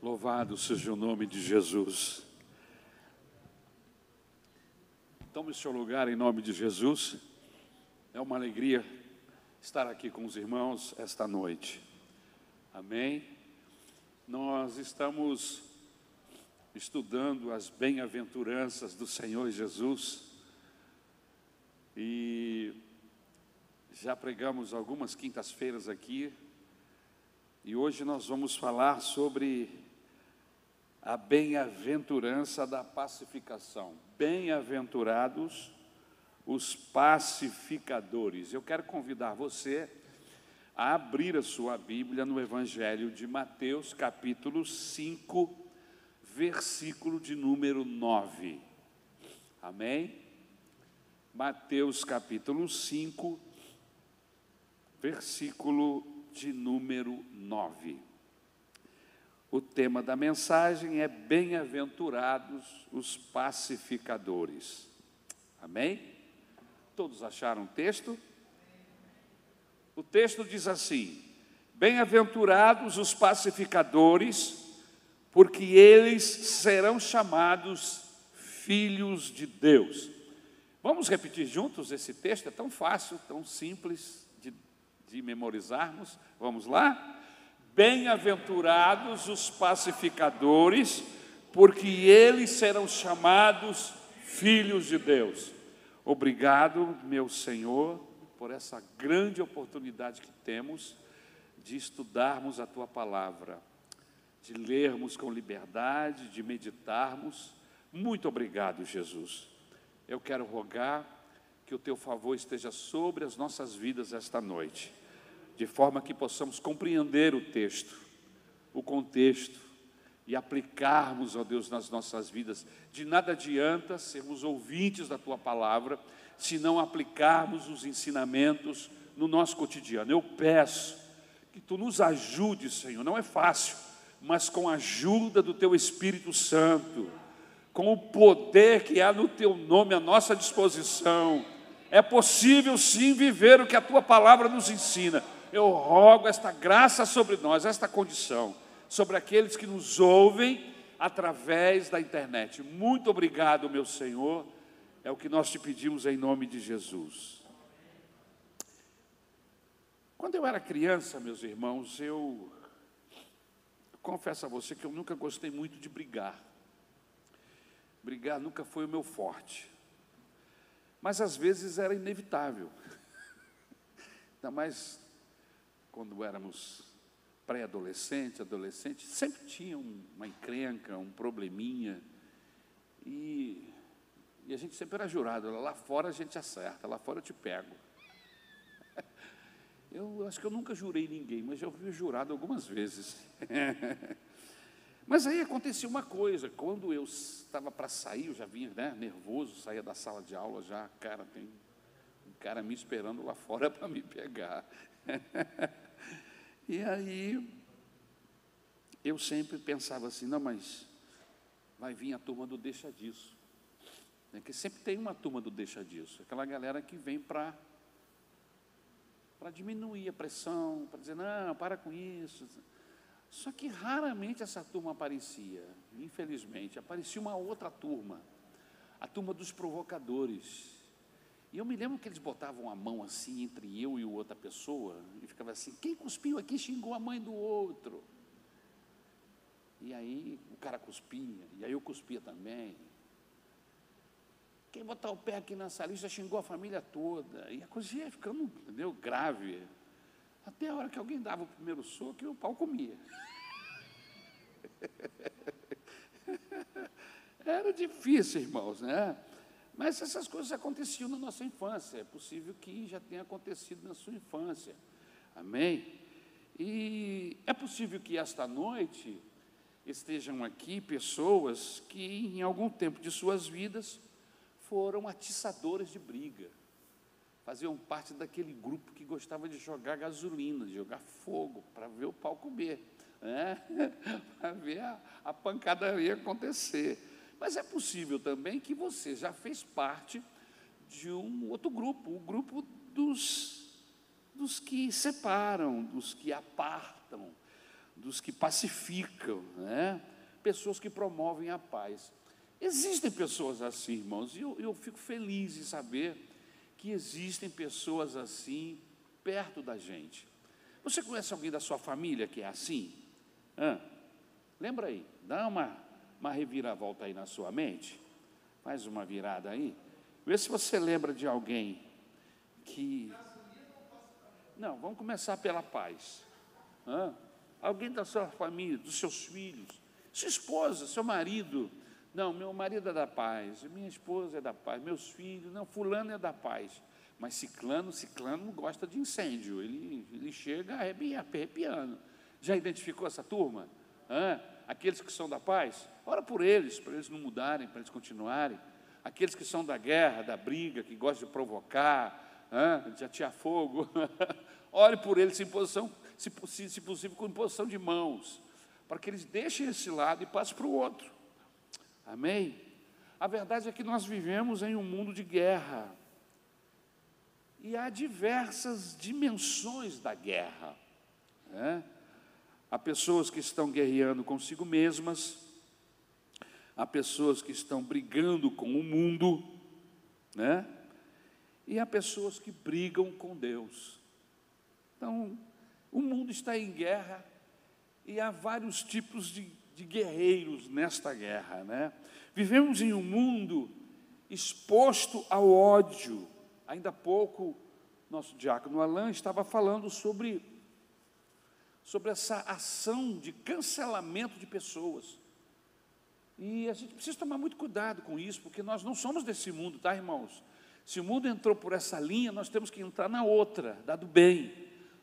Louvado seja o nome de Jesus. Tome seu lugar em nome de Jesus. É uma alegria estar aqui com os irmãos esta noite. Amém. Nós estamos estudando as bem-aventuranças do Senhor Jesus e já pregamos algumas quintas-feiras aqui e hoje nós vamos falar sobre a bem-aventurança da pacificação. Bem-aventurados os pacificadores. Eu quero convidar você a abrir a sua Bíblia no Evangelho de Mateus, capítulo 5, versículo de número 9. Amém? Mateus, capítulo 5, versículo de número 9. O tema da mensagem é Bem-aventurados os pacificadores. Amém? Todos acharam o texto? O texto diz assim: Bem-aventurados os pacificadores, porque eles serão chamados filhos de Deus. Vamos repetir juntos esse texto? É tão fácil, tão simples de, de memorizarmos. Vamos lá? Bem-aventurados os pacificadores, porque eles serão chamados filhos de Deus. Obrigado, meu Senhor, por essa grande oportunidade que temos de estudarmos a tua palavra, de lermos com liberdade, de meditarmos. Muito obrigado, Jesus. Eu quero rogar que o teu favor esteja sobre as nossas vidas esta noite de forma que possamos compreender o texto, o contexto e aplicarmos, ó Deus, nas nossas vidas. De nada adianta sermos ouvintes da tua palavra se não aplicarmos os ensinamentos no nosso cotidiano. Eu peço que tu nos ajude, Senhor. Não é fácil, mas com a ajuda do teu Espírito Santo, com o poder que há no teu nome à nossa disposição, é possível sim viver o que a tua palavra nos ensina eu rogo esta graça sobre nós, esta condição, sobre aqueles que nos ouvem através da internet. Muito obrigado, meu Senhor, é o que nós te pedimos em nome de Jesus. Quando eu era criança, meus irmãos, eu confesso a você que eu nunca gostei muito de brigar. Brigar nunca foi o meu forte. Mas às vezes era inevitável. Ainda mais quando éramos pré-adolescente, adolescente, sempre tinha uma encrenca, um probleminha. E, e a gente sempre era jurado, lá fora a gente acerta, lá fora eu te pego. Eu acho que eu nunca jurei ninguém, mas já fui jurado algumas vezes. Mas aí acontecia uma coisa, quando eu estava para sair, eu já vinha né, nervoso, saía da sala de aula já, cara, tem um cara me esperando lá fora para me pegar. E aí eu sempre pensava assim, não, mas vai vir a turma do deixa disso. É que sempre tem uma turma do deixa disso, aquela galera que vem para para diminuir a pressão, para dizer, não, para com isso. Só que raramente essa turma aparecia, infelizmente. Aparecia uma outra turma, a turma dos provocadores. E eu me lembro que eles botavam a mão assim entre eu e outra pessoa e ficava assim: quem cuspiu aqui xingou a mãe do outro. E aí o cara cuspia, e aí eu cuspia também. Quem botar o pé aqui nessa lista xingou a família toda. E a coisa ia ficando entendeu, grave. Até a hora que alguém dava o primeiro soco e o pau comia. Era difícil, irmãos, né? Mas essas coisas aconteciam na nossa infância, é possível que já tenha acontecido na sua infância. Amém? E é possível que esta noite estejam aqui pessoas que, em algum tempo de suas vidas, foram atiçadores de briga, faziam parte daquele grupo que gostava de jogar gasolina, de jogar fogo, para ver o pau comer, né? para ver a, a pancadaria acontecer. Mas é possível também que você já fez parte de um outro grupo, o grupo dos, dos que separam, dos que apartam, dos que pacificam, né? pessoas que promovem a paz. Existem pessoas assim, irmãos, e eu, eu fico feliz em saber que existem pessoas assim perto da gente. Você conhece alguém da sua família que é assim? Lembra aí, dá uma, uma reviravolta aí na sua mente, faz uma virada aí, vê se você lembra de alguém que. Não, vamos começar pela paz. Hã? Alguém da sua família, dos seus filhos, sua esposa, seu marido. Não, meu marido é da paz, minha esposa é da paz, meus filhos, não, fulano é da paz. Mas ciclano, ciclano gosta de incêndio, ele, ele chega arrepiando. Já identificou essa turma? Hã? Aqueles que são da paz, ora por eles, para eles não mudarem, para eles continuarem. Aqueles que são da guerra, da briga, que gostam de provocar, de atear fogo, ore por eles em posição, se, se possível, com imposição de mãos, para que eles deixem esse lado e passem para o outro. Amém? A verdade é que nós vivemos em um mundo de guerra. E há diversas dimensões da guerra. Né? Há pessoas que estão guerreando consigo mesmas, há pessoas que estão brigando com o mundo, né? e há pessoas que brigam com Deus. Então, o mundo está em guerra e há vários tipos de, de guerreiros nesta guerra. Né? Vivemos em um mundo exposto ao ódio, Ainda há pouco, nosso diácono Alain estava falando sobre, sobre essa ação de cancelamento de pessoas. E a gente precisa tomar muito cuidado com isso, porque nós não somos desse mundo, tá, irmãos? Se o mundo entrou por essa linha, nós temos que entrar na outra, da do bem.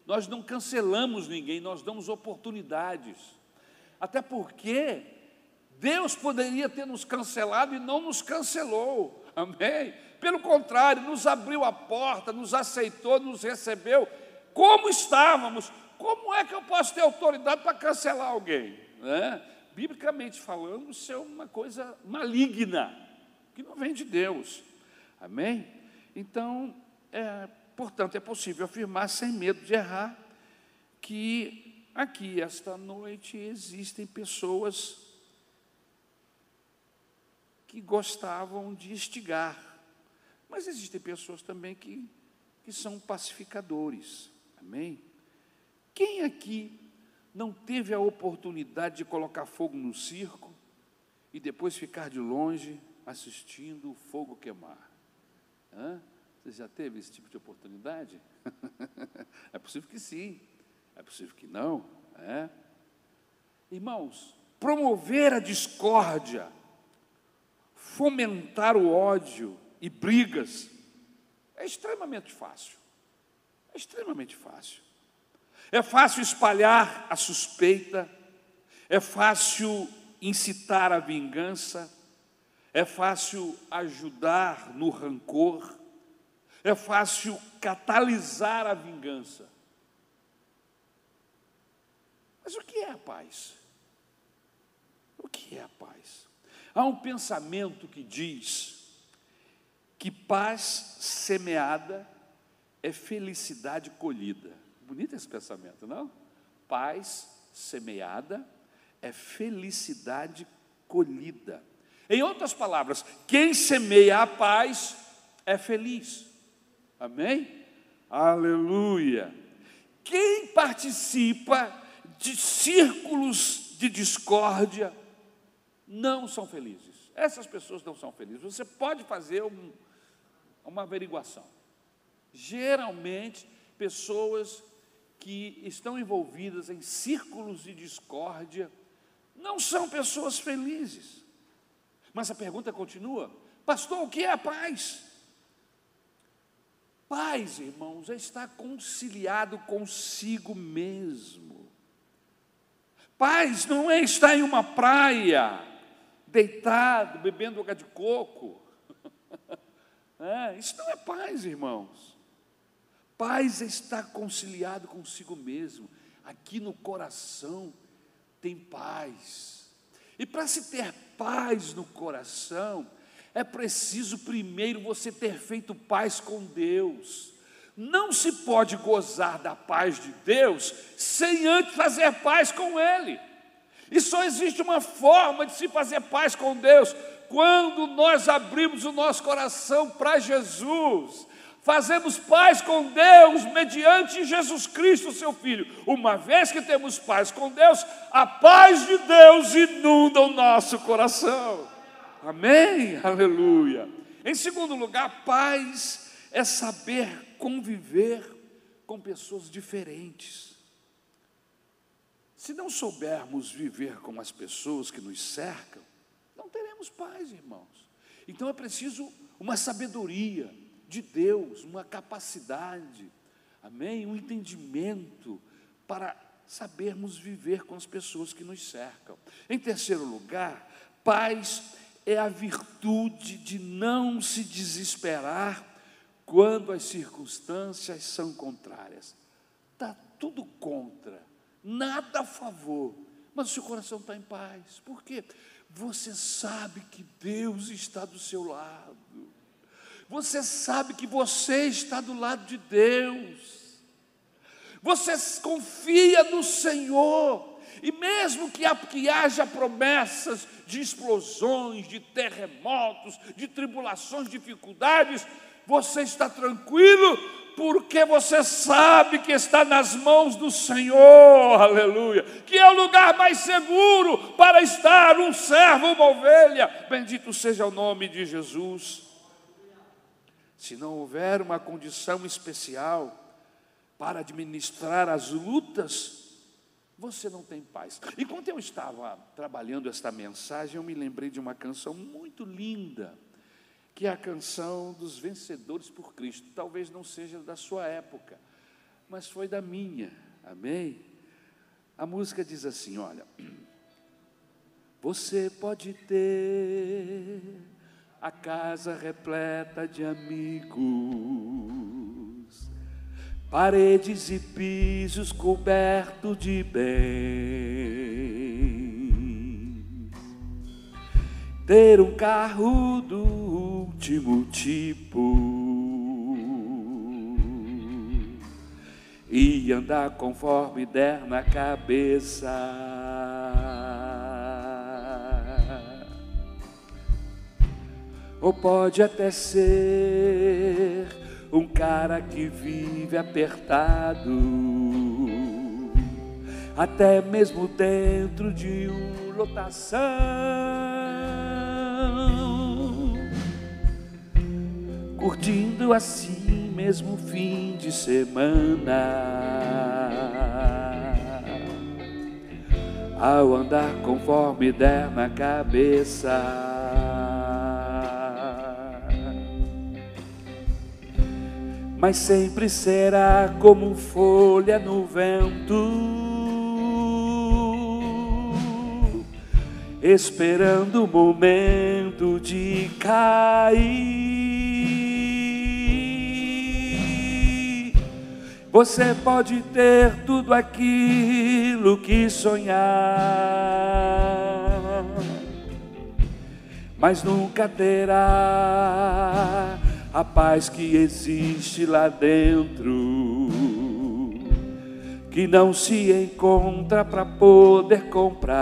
Nós não cancelamos ninguém, nós damos oportunidades. Até porque Deus poderia ter nos cancelado e não nos cancelou. Amém? Pelo contrário, nos abriu a porta, nos aceitou, nos recebeu como estávamos. Como é que eu posso ter autoridade para cancelar alguém? Né? Biblicamente falando, isso é uma coisa maligna, que não vem de Deus. Amém? Então, é, portanto, é possível afirmar sem medo de errar que aqui, esta noite, existem pessoas que gostavam de instigar mas existem pessoas também que, que são pacificadores. Amém? Quem aqui não teve a oportunidade de colocar fogo no circo e depois ficar de longe assistindo o fogo queimar? Hã? Você já teve esse tipo de oportunidade? é possível que sim, é possível que não. É? Irmãos, promover a discórdia, fomentar o ódio, e brigas, é extremamente fácil. É extremamente fácil. É fácil espalhar a suspeita, é fácil incitar a vingança, é fácil ajudar no rancor, é fácil catalisar a vingança. Mas o que é a paz? O que é a paz? Há um pensamento que diz que paz semeada é felicidade colhida. Bonito esse pensamento, não? Paz semeada é felicidade colhida. Em outras palavras, quem semeia a paz é feliz. Amém? Aleluia. Quem participa de círculos de discórdia não são felizes. Essas pessoas não são felizes. Você pode fazer um, uma averiguação. Geralmente, pessoas que estão envolvidas em círculos de discórdia não são pessoas felizes. Mas a pergunta continua: Pastor, o que é a paz? Paz, irmãos, é estar conciliado consigo mesmo. Paz não é estar em uma praia, deitado, bebendo água de coco. É, isso não é paz, irmãos. Paz é estar conciliado consigo mesmo. Aqui no coração tem paz. E para se ter paz no coração, é preciso primeiro você ter feito paz com Deus. Não se pode gozar da paz de Deus sem antes fazer paz com Ele. E só existe uma forma de se fazer paz com Deus quando nós abrimos o nosso coração para Jesus. Fazemos paz com Deus mediante Jesus Cristo, seu Filho. Uma vez que temos paz com Deus, a paz de Deus inunda o nosso coração. Amém? Aleluia. Em segundo lugar, paz é saber conviver com pessoas diferentes. Se não soubermos viver com as pessoas que nos cercam, não teremos paz, irmãos. Então é preciso uma sabedoria de Deus, uma capacidade, amém? Um entendimento para sabermos viver com as pessoas que nos cercam. Em terceiro lugar, paz é a virtude de não se desesperar quando as circunstâncias são contrárias. Está tudo contra, nada a favor, mas o seu coração está em paz. Por quê? Você sabe que Deus está do seu lado. Você sabe que você está do lado de Deus. Você confia no Senhor. E mesmo que, haja promessas de explosões, de terremotos, de tribulações, dificuldades, você está tranquilo, porque você sabe que está nas mãos do Senhor, aleluia, que é o lugar mais seguro para estar um servo, uma ovelha. Bendito seja o nome de Jesus. Se não houver uma condição especial para administrar as lutas, você não tem paz. Enquanto eu estava trabalhando esta mensagem, eu me lembrei de uma canção muito linda, que é a canção dos vencedores por Cristo. Talvez não seja da sua época, mas foi da minha. Amém? A música diz assim: olha, você pode ter a casa repleta de amigos paredes e pisos cobertos de bem. Ter um carro do último tipo e andar conforme der na cabeça. Ou pode até ser um cara que vive apertado, até mesmo dentro de uma lotação. Curtindo assim mesmo fim de semana. Ao andar conforme der na cabeça. Mas sempre será como folha no vento, esperando o momento de cair. Você pode ter tudo aquilo que sonhar, mas nunca terá a paz que existe lá dentro, que não se encontra para poder comprar.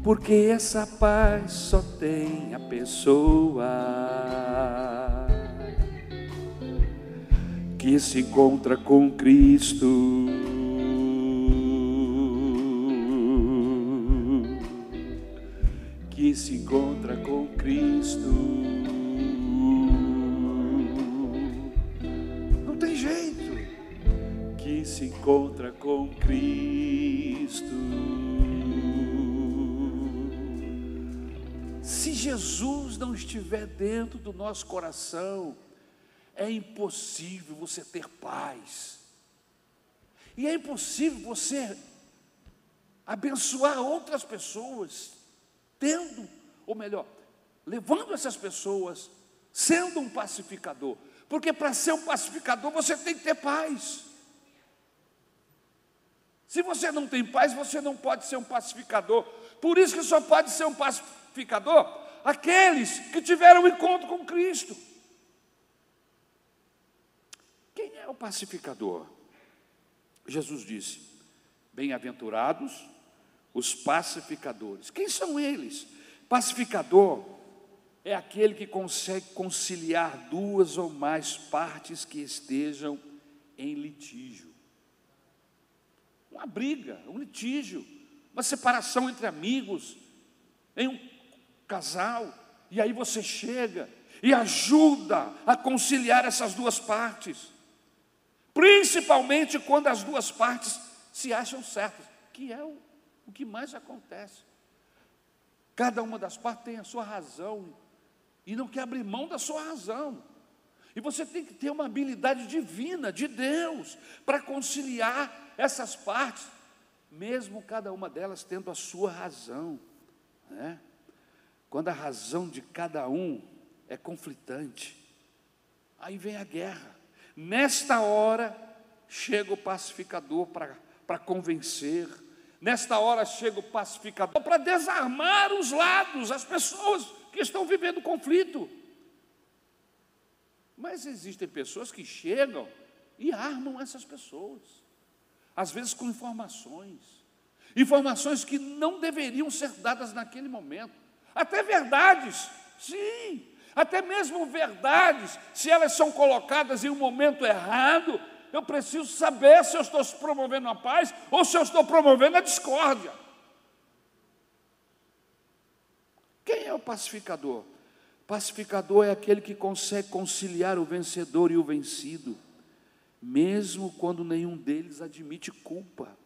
Porque essa paz só tem a pessoa que se encontra com Cristo. Que se encontra com Cristo. Não tem jeito. Que se encontra com Cristo. Se Jesus não estiver dentro do nosso coração, é impossível você ter paz. E é impossível você abençoar outras pessoas tendo, ou melhor, levando essas pessoas, sendo um pacificador. Porque para ser um pacificador você tem que ter paz. Se você não tem paz, você não pode ser um pacificador. Por isso que só pode ser um pacificador aqueles que tiveram um encontro com Cristo. Quem é o pacificador? Jesus disse: Bem-aventurados os pacificadores. Quem são eles? Pacificador é aquele que consegue conciliar duas ou mais partes que estejam em litígio. Uma briga, um litígio, uma separação entre amigos, em um casal, e aí você chega e ajuda a conciliar essas duas partes, principalmente quando as duas partes se acham certas, que é o, o que mais acontece. Cada uma das partes tem a sua razão e não quer abrir mão da sua razão. E você tem que ter uma habilidade divina de Deus para conciliar essas partes, mesmo cada uma delas tendo a sua razão. Né? Quando a razão de cada um é conflitante, aí vem a guerra. Nesta hora, chega o pacificador para convencer, nesta hora chega o pacificador para desarmar os lados, as pessoas que estão vivendo conflito. Mas existem pessoas que chegam e armam essas pessoas, às vezes com informações, informações que não deveriam ser dadas naquele momento, até verdades, sim, até mesmo verdades, se elas são colocadas em um momento errado, eu preciso saber se eu estou promovendo a paz ou se eu estou promovendo a discórdia. Quem é o pacificador? Pacificador é aquele que consegue conciliar o vencedor e o vencido, mesmo quando nenhum deles admite culpa.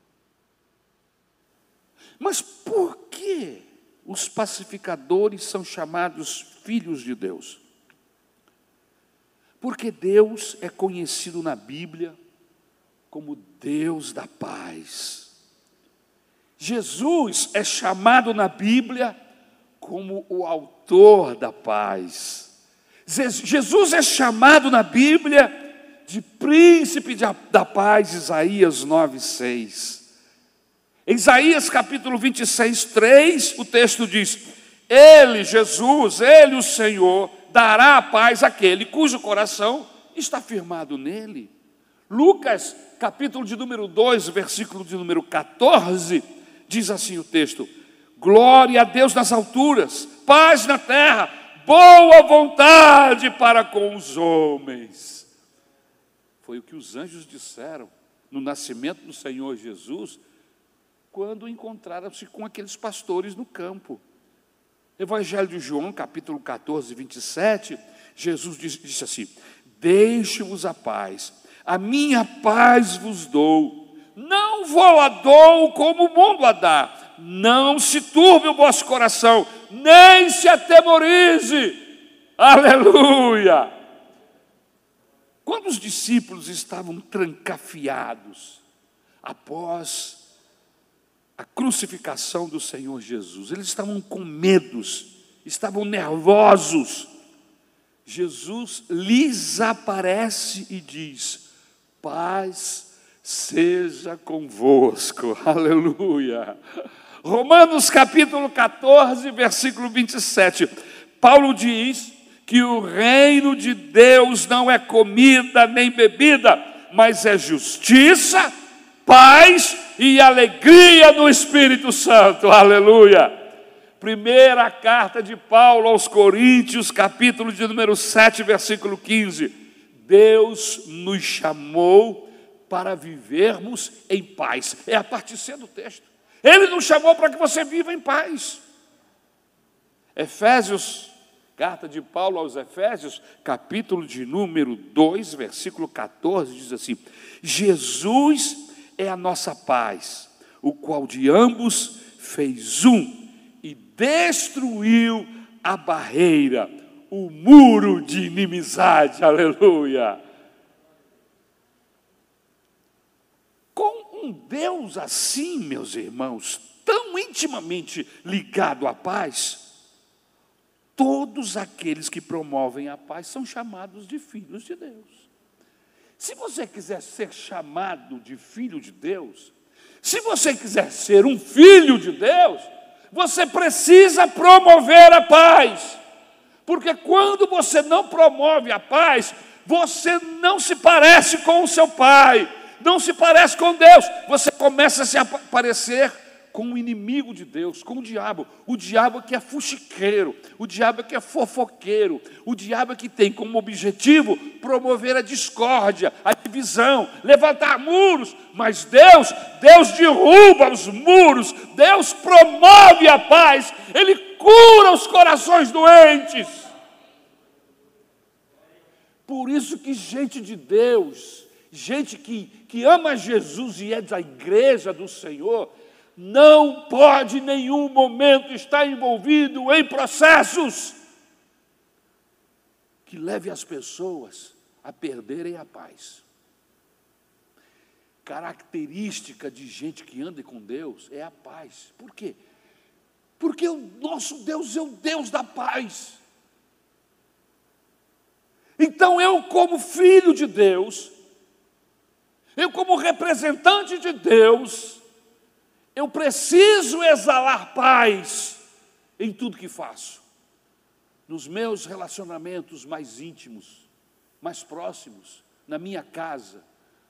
Mas por que os pacificadores são chamados filhos de Deus? Porque Deus é conhecido na Bíblia como Deus da paz. Jesus é chamado na Bíblia como o autor da paz. Jesus é chamado na Bíblia de príncipe da paz, Isaías 9,6. Em Isaías capítulo 26, 3, o texto diz: Ele, Jesus, Ele, o Senhor, dará a paz àquele cujo coração está firmado nele. Lucas, capítulo de número 2, versículo de número 14, diz assim o texto: Glória a Deus nas alturas, paz na terra, boa vontade para com os homens. Foi o que os anjos disseram no nascimento do Senhor Jesus, quando encontraram-se com aqueles pastores no campo. Evangelho de João, capítulo 14, 27, Jesus disse, assim: Deixe-vos a paz, a minha paz vos dou, não vou a dou como o mundo a dá não se turbe o vosso coração, nem se atemorize. Aleluia! Quando os discípulos estavam trancafiados após a crucificação do Senhor Jesus, eles estavam com medos, estavam nervosos. Jesus lhes aparece e diz: Paz seja convosco. Aleluia. Romanos capítulo 14, versículo 27. Paulo diz que o reino de Deus não é comida nem bebida, mas é justiça, paz e alegria no Espírito Santo. Aleluia. Primeira carta de Paulo aos Coríntios, capítulo de número 7, versículo 15. Deus nos chamou para vivermos em paz. É a partir C do texto. Ele nos chamou para que você viva em paz. Efésios, carta de Paulo aos Efésios, capítulo de número 2, versículo 14, diz assim: Jesus é a nossa paz, o qual de ambos fez um e destruiu a barreira, o muro de inimizade. Aleluia. um Deus assim, meus irmãos, tão intimamente ligado à paz, todos aqueles que promovem a paz são chamados de filhos de Deus. Se você quiser ser chamado de filho de Deus, se você quiser ser um filho de Deus, Você precisa promover a paz. Porque quando você não promove a paz, você não se parece com o seu pai, não se parece com Deus. Você começa a se parecer com o inimigo de Deus, com o diabo. O diabo é que é fuxiqueiro, o diabo é que é fofoqueiro, o diabo é que tem como objetivo promover a discórdia, a divisão, levantar muros. Mas Deus, Deus derruba os muros, Deus promove a paz, Ele cura os corações doentes. Por isso que gente de Deus, gente que, que ama Jesus e é da igreja do Senhor, não pode em nenhum momento estar envolvido em processos que leve as pessoas a perderem a paz. Característica de gente que anda com Deus é a paz. Por quê? Porque o nosso Deus é o Deus da paz. Então eu, como filho de Deus, eu, como representante de Deus, eu preciso exalar paz em tudo que faço. Nos meus relacionamentos mais íntimos, mais próximos, na minha casa,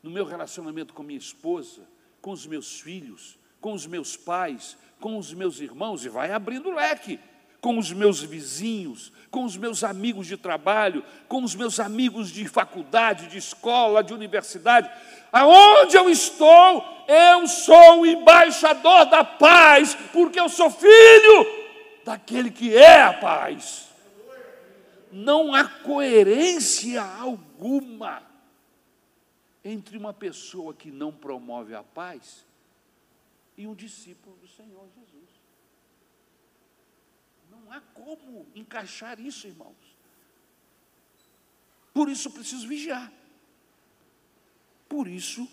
no meu relacionamento com minha esposa, com os meus filhos, com os meus pais, com os meus irmãos, e vai abrindo leque, com os meus vizinhos, com os meus amigos de trabalho, com os meus amigos de faculdade, de escola, de universidade. Aonde eu estou, eu sou o embaixador da paz, porque eu sou filho daquele que é a paz. Não há coerência alguma entre uma pessoa que não promove a paz e um discípulo do Senhor Jesus. Não há como encaixar isso, irmãos. Por isso preciso vigiar. Por isso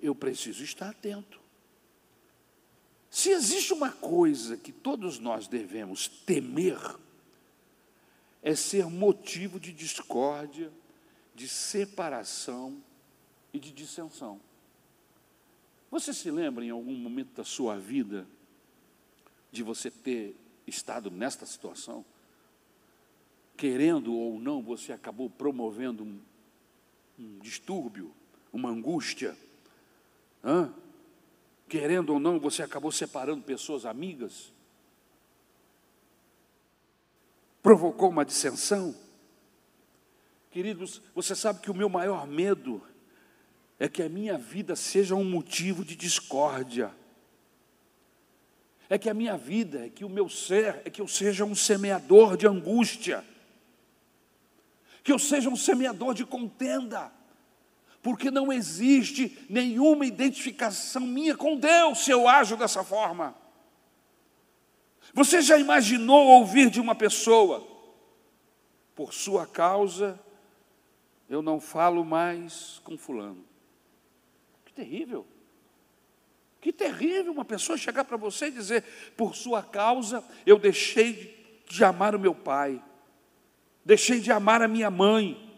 eu preciso estar atento. Se existe uma coisa que todos nós devemos temer, é ser motivo de discórdia, de separação e de dissensão. Você se lembra em algum momento da sua vida de você ter estado nesta situação? Querendo ou não, você acabou promovendo um, um distúrbio, uma angústia Hã? Querendo ou não, você acabou separando pessoas amigas? Provocou uma dissensão? Queridos, você sabe que o meu maior medo é que a minha vida seja um motivo de discórdia. É que a minha vida, é que o meu ser, é que eu seja um semeador de angústia. Que eu seja um semeador de contenda porque não existe nenhuma identificação minha com Deus se eu ajo dessa forma. Você já imaginou ouvir de uma pessoa, por sua causa, eu não falo mais com Fulano? Que terrível! Terrível uma pessoa chegar para você e dizer: por sua causa eu deixei de amar o meu pai, deixei de amar a minha mãe,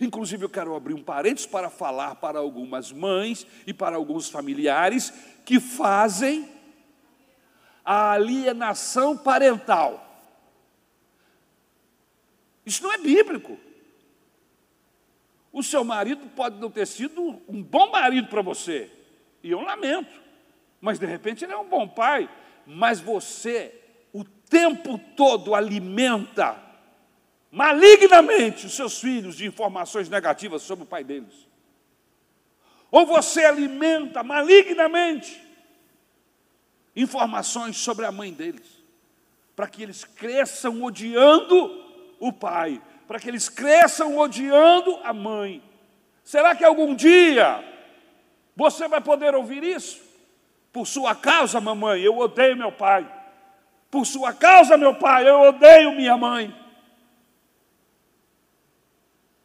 Inclusive, eu quero abrir um parênteses para falar para algumas mães e para alguns familiares que fazem a alienação parental. Isso não é bíblico. O seu marido pode não ter sido um bom marido para você, e eu lamento, mas de repente ele é um bom pai, mas você o tempo todo alimenta malignamente os seus filhos de informações negativas sobre o pai deles. Ou você alimenta malignamente informações sobre a mãe deles, para que eles cresçam odiando o pai, para que eles cresçam odiando a mãe. Será que algum dia você vai poder ouvir isso? Por sua causa, mamãe, eu odeio meu pai. Por sua causa, meu pai, eu odeio minha mãe.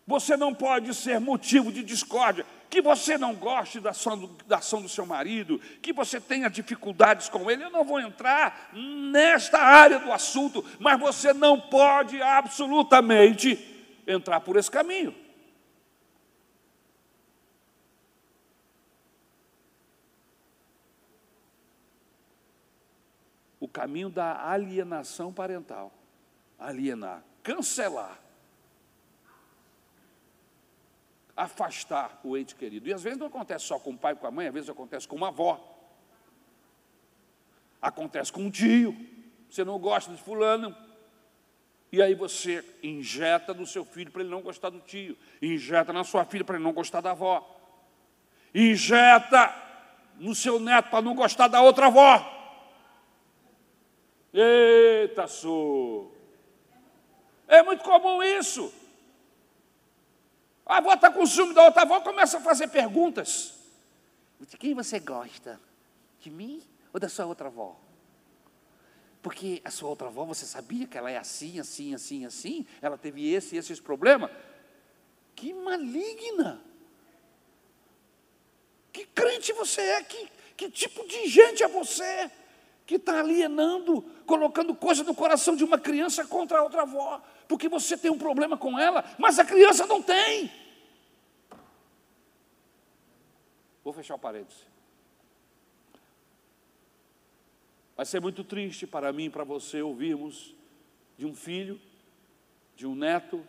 Você não pode ser motivo de discórdia. Que você não goste da ação, do, da ação do seu marido, que você tenha dificuldades com ele. Eu não vou entrar nesta área do assunto, mas você não pode absolutamente entrar por esse caminho. Caminho da alienação parental. Alienar, cancelar. Afastar o ente querido. E às vezes não acontece só com o pai com a mãe, às vezes acontece com uma avó. Acontece com um tio. Você não gosta de fulano, e aí você injeta no seu filho para ele não gostar do tio, injeta na sua filha para ele não gostar da avó, injeta no seu neto para não gostar da outra avó. Eita, sou. É muito comum isso. A avó está com ciúme da outra avó, começa a fazer perguntas. De quem você gosta? De mim ou da sua outra avó? Porque a sua outra avó, você sabia que ela é assim, assim, assim, assim? Ela teve esse e esses problemas? Que maligna! Que crente você é? Que, que tipo de gente é você? Que está alienando, colocando coisa no coração de uma criança contra a outra avó, porque você tem um problema com ela, mas a criança não tem. Vou fechar o parênteses. Vai ser muito triste para mim e para você ouvirmos de um filho, de um neto,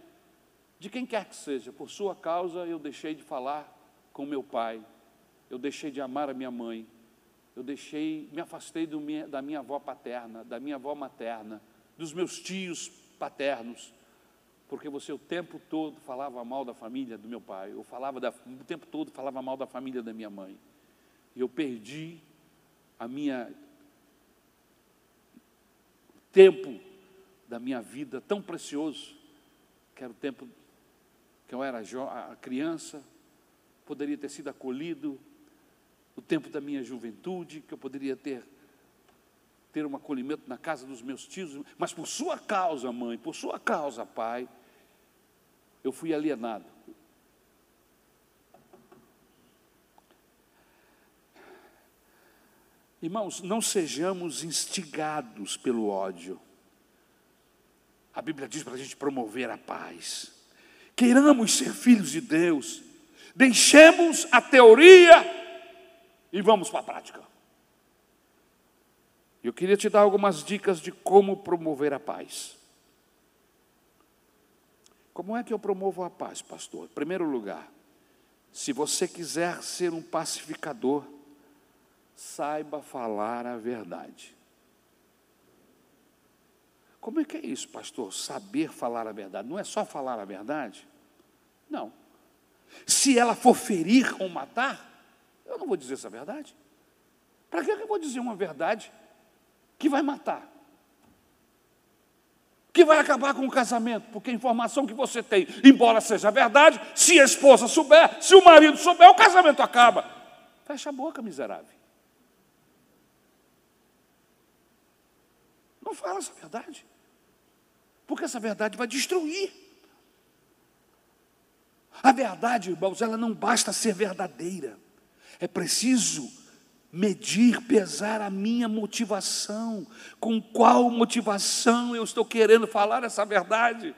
de quem quer que seja, por sua causa eu deixei de falar com meu pai, eu deixei de amar a minha mãe, eu deixei, me afastei minha, da minha avó paterna, da minha avó materna, dos meus tios paternos, porque você o tempo todo falava mal da família do meu pai, eu falava da, o tempo todo falava mal da família da minha mãe. E eu perdi a minha tempo da minha vida tão precioso, que era o tempo que eu era criança, poderia ter sido acolhido, o tempo da minha juventude, que eu poderia ter ter um acolhimento na casa dos meus tios, mas por sua causa, mãe, por sua causa, pai, eu fui alienado. Irmãos, não sejamos instigados pelo ódio. A Bíblia diz para a gente promover a paz. Queiramos ser filhos de Deus. Deixemos a teoria e vamos para a prática. Eu queria te dar algumas dicas de como promover a paz. Como é que eu promovo a paz, pastor? Em primeiro lugar, se você quiser ser um pacificador, saiba falar a verdade. Como é que é isso, pastor? Saber falar a verdade. Não é só falar a verdade? Não. Se ela for ferir ou matar, eu não vou dizer essa verdade. Para que eu vou dizer uma verdade que vai matar? Que vai acabar com o casamento? Porque a informação que você tem, embora seja verdade, se a esposa souber, se o marido souber, o casamento acaba. Fecha a boca, miserável. Não fala essa verdade. Porque essa verdade vai destruir. A verdade, irmãos, ela não basta ser verdadeira. É preciso medir, pesar a minha motivação. Com qual motivação eu estou querendo falar essa verdade?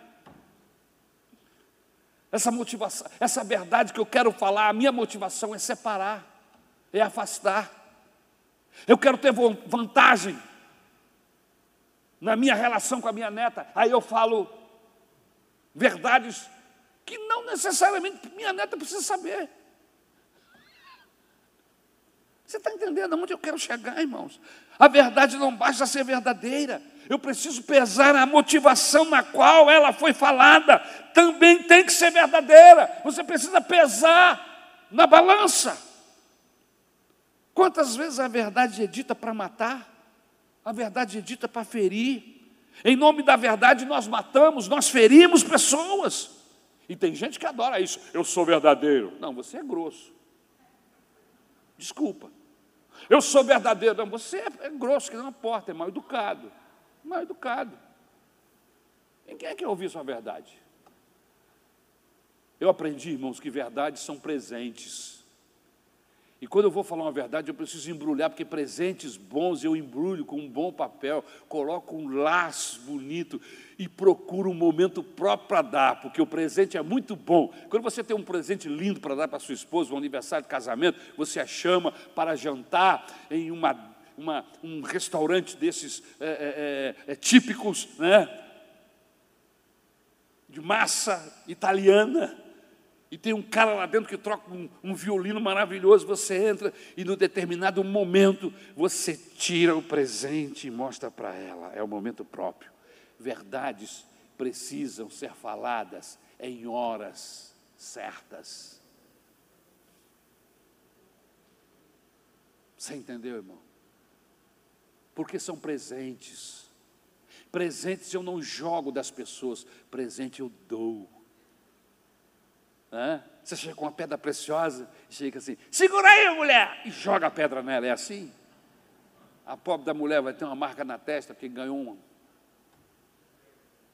Essa motivação, essa verdade que eu quero falar, a minha motivação é separar, é afastar. Eu quero ter vantagem na minha relação com a minha neta, aí eu falo verdades que não necessariamente minha neta precisa saber. Você está entendendo aonde eu quero chegar, irmãos? A verdade não basta ser verdadeira, eu preciso pesar a motivação na qual ela foi falada, também tem que ser verdadeira. Você precisa pesar na balança. Quantas vezes a verdade é dita para matar? A verdade é dita para ferir. Em nome da verdade, nós matamos, nós ferimos pessoas. E tem gente que adora isso. Eu sou verdadeiro. Não, você é grosso. Desculpa. Eu sou verdadeiro. Não, você é grosso, que não porta, é mal educado. Mal educado. Quem é que ouviu sua verdade? Eu aprendi, irmãos, que verdades são presentes. E quando eu vou falar uma verdade, eu preciso embrulhar, porque presentes bons eu embrulho com um bom papel, coloco um laço bonito e procuro um momento próprio para dar, porque o presente é muito bom. Quando você tem um presente lindo para dar para sua esposa, um aniversário de casamento, você a chama para jantar em uma uma, um restaurante desses é, é, é, típicos, né? De massa italiana, e tem um cara lá dentro que troca um, um, violino maravilhoso. Você entra e, no determinado momento, você tira o presente e mostra para ela. É o momento próprio. Verdades precisam ser faladas em horas certas. Você entendeu, irmão? Porque são presentes. Presentes eu não jogo das pessoas, presente eu dou. Hã? Você chega com uma pedra preciosa e chega assim: segura aí, mulher! E joga a pedra nela. É assim? A pobre da mulher vai ter uma marca na testa porque ganhou uma,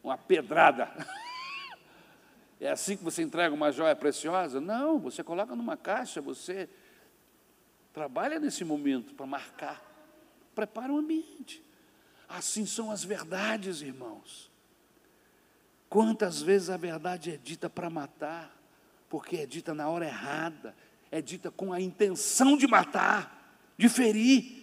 uma pedrada. É assim que você entrega uma joia preciosa? Não, você coloca numa caixa, você trabalha nesse momento para marcar. Prepara o ambiente. Assim são as verdades, irmãos. Quantas vezes a verdade é dita para matar, porque é dita na hora errada, é dita com a intenção de matar, de ferir.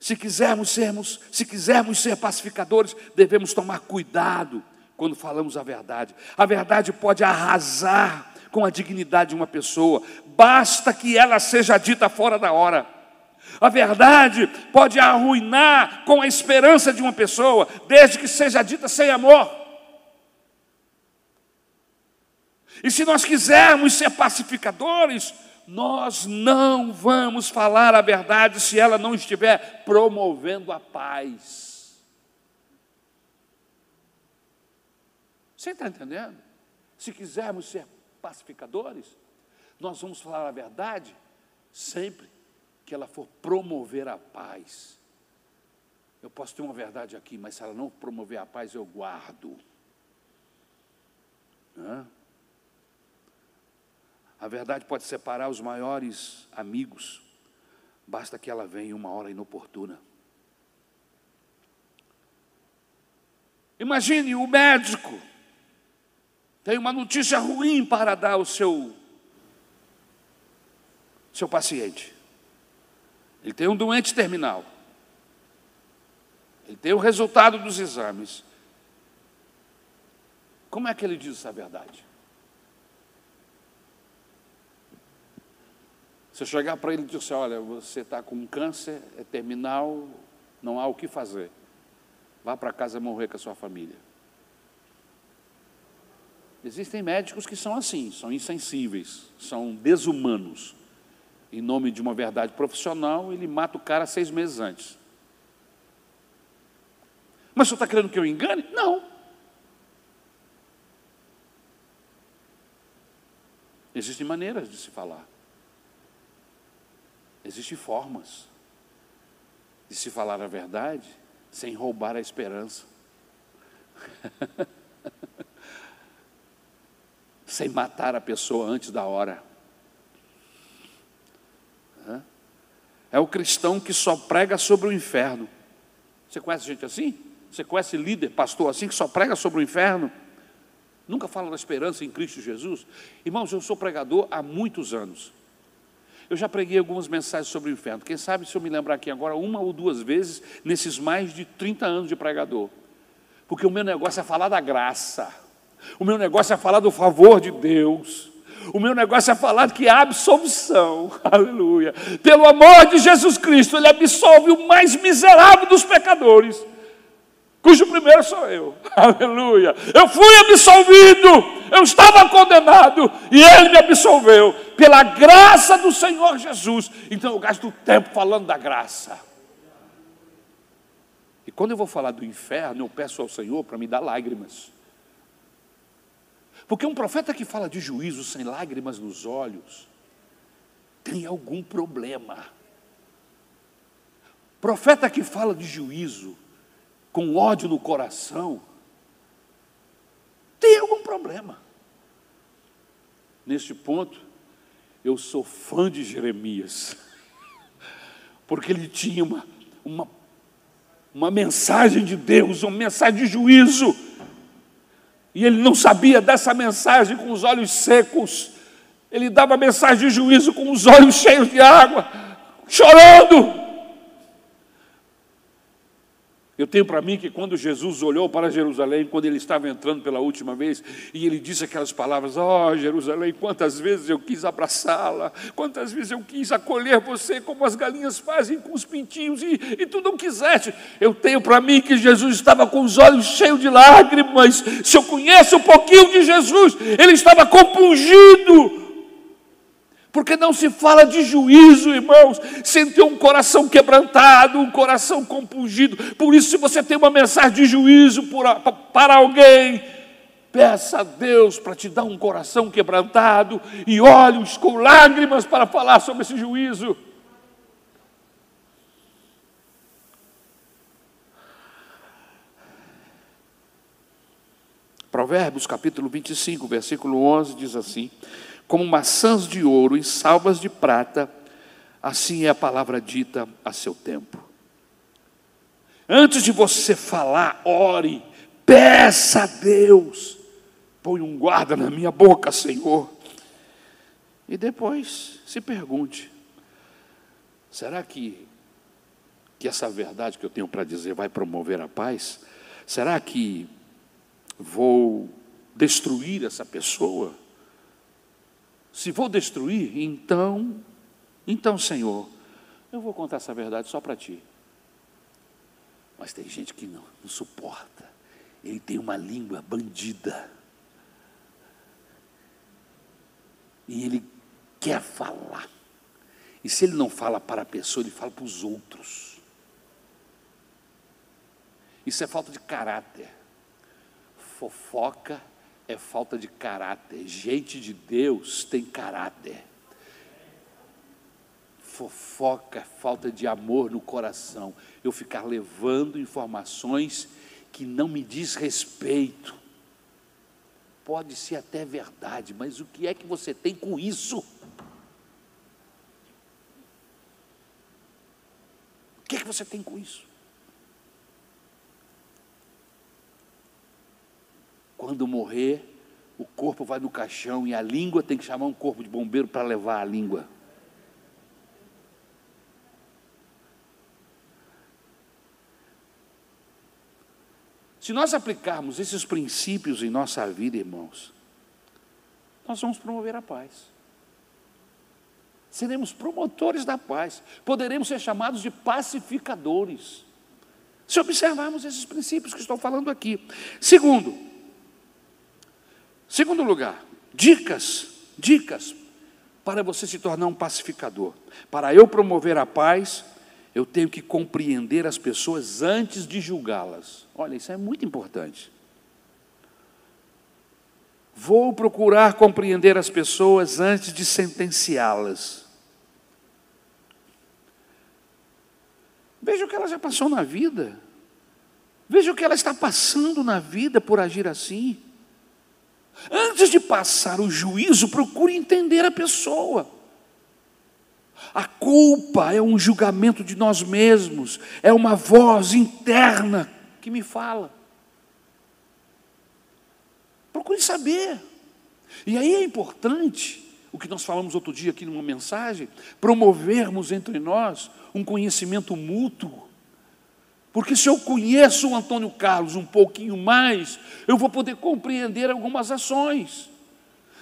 Se quisermos sermos, se quisermos ser pacificadores, devemos tomar cuidado quando falamos a verdade. A verdade pode arrasar com a dignidade de uma pessoa, basta que ela seja dita fora da hora. A verdade pode arruinar com a esperança de uma pessoa, desde que seja dita sem amor. E se nós quisermos ser pacificadores, nós não vamos falar a verdade se ela não estiver promovendo a paz. Você está entendendo? Se quisermos ser pacificadores, nós vamos falar a verdade sempre que ela for promover a paz. Eu posso ter uma verdade aqui, mas se ela não promover a paz, eu guardo. Hã? A verdade pode separar os maiores amigos, basta que ela venha em uma hora inoportuna. Imagine o médico tem uma notícia ruim para dar ao seu, seu paciente. Ele tem um doente terminal. Ele tem o resultado dos exames. Como é que ele diz essa verdade? Se eu chegar para ele e dizer assim, olha, você está com câncer, é terminal, não há o que fazer. Vá para casa morrer com a sua família. Existem médicos que são assim, são insensíveis, são desumanos. Em nome de uma verdade profissional, ele mata o cara seis meses antes. Mas o senhor está querendo que eu engane? Não. Existem maneiras de se falar. Existem formas de se falar a verdade sem roubar a esperança. sem matar a pessoa antes da hora. É o cristão que só prega sobre o inferno. Você conhece gente assim? Você conhece líder, pastor assim, que só prega sobre o inferno? Nunca fala da esperança em Cristo Jesus? Irmãos, eu sou pregador há muitos anos. Eu já preguei algumas mensagens sobre o inferno. Quem sabe se eu me lembrar aqui agora, uma ou duas vezes, nesses mais de 30 anos de pregador. Porque o meu negócio é falar da graça. O meu negócio é falar do favor de Deus. O meu negócio é falar que há absolvição. Aleluia. Pelo amor de Jesus Cristo, Ele absolve o mais miserável dos pecadores, cujo primeiro sou eu. Aleluia. Eu fui absolvido, eu estava condenado e Ele me absolveu, pela graça do Senhor Jesus. Então eu gasto tempo falando da graça. E quando eu vou falar do inferno, eu peço ao Senhor para me dar lágrimas. Porque um profeta que fala de juízo sem lágrimas nos olhos, tem algum problema. Profeta que fala de juízo com ódio no coração, tem algum problema. Neste ponto, eu sou fã de Jeremias, porque ele tinha uma, uma, uma mensagem de Deus, uma mensagem de juízo e ele não sabia dessa mensagem com os olhos secos. Ele dava a mensagem de juízo com os olhos cheios de água, chorando. Eu tenho para mim que quando Jesus olhou para Jerusalém, quando ele estava entrando pela última vez, e ele disse aquelas palavras: Ó oh, Jerusalém, quantas vezes eu quis abraçá-la, quantas vezes eu quis acolher você, como as galinhas fazem com os pintinhos, e, e tu não quiseste. Eu tenho para mim que Jesus estava com os olhos cheios de lágrimas. Se eu conheço um pouquinho de Jesus, ele estava compungido porque não se fala de juízo, irmãos, sem ter um coração quebrantado, um coração compungido. Por isso, se você tem uma mensagem de juízo para alguém, peça a Deus para te dar um coração quebrantado e olhos com lágrimas para falar sobre esse juízo. Provérbios capítulo 25, versículo 11 diz assim: como maçãs de ouro em salvas de prata, assim é a palavra dita a seu tempo. Antes de você falar, ore, peça a Deus, põe um guarda na minha boca, Senhor. E depois se pergunte: será que, que essa verdade que eu tenho para dizer vai promover a paz? Será que vou destruir essa pessoa? Se vou destruir, então, então, Senhor, eu vou contar essa verdade só para ti. Mas tem gente que não, não suporta. Ele tem uma língua bandida. E ele quer falar. E se ele não fala para a pessoa, ele fala para os outros. Isso é falta de caráter. Fofoca é falta de caráter. Gente de Deus tem caráter. Fofoca é falta de amor no coração. Eu ficar levando informações que não me diz respeito. Pode ser até verdade, mas o que é que você tem com isso? O que é que você tem com isso? Quando morrer, o corpo vai no caixão e a língua tem que chamar um corpo de bombeiro para levar a língua. Se nós aplicarmos esses princípios em nossa vida, irmãos, nós vamos promover a paz. Seremos promotores da paz. Poderemos ser chamados de pacificadores. Se observarmos esses princípios que estou falando aqui. Segundo, Segundo lugar, dicas, dicas para você se tornar um pacificador. Para eu promover a paz, eu tenho que compreender as pessoas antes de julgá-las. Olha, isso é muito importante. Vou procurar compreender as pessoas antes de sentenciá-las. Veja o que ela já passou na vida. Veja o que ela está passando na vida por agir assim. Antes de passar o juízo, procure entender a pessoa. A culpa é um julgamento de nós mesmos, é uma voz interna que me fala. Procure saber. E aí é importante, o que nós falamos outro dia aqui numa mensagem, promovermos entre nós um conhecimento mútuo porque se eu conheço o Antônio Carlos um pouquinho mais, eu vou poder compreender algumas ações.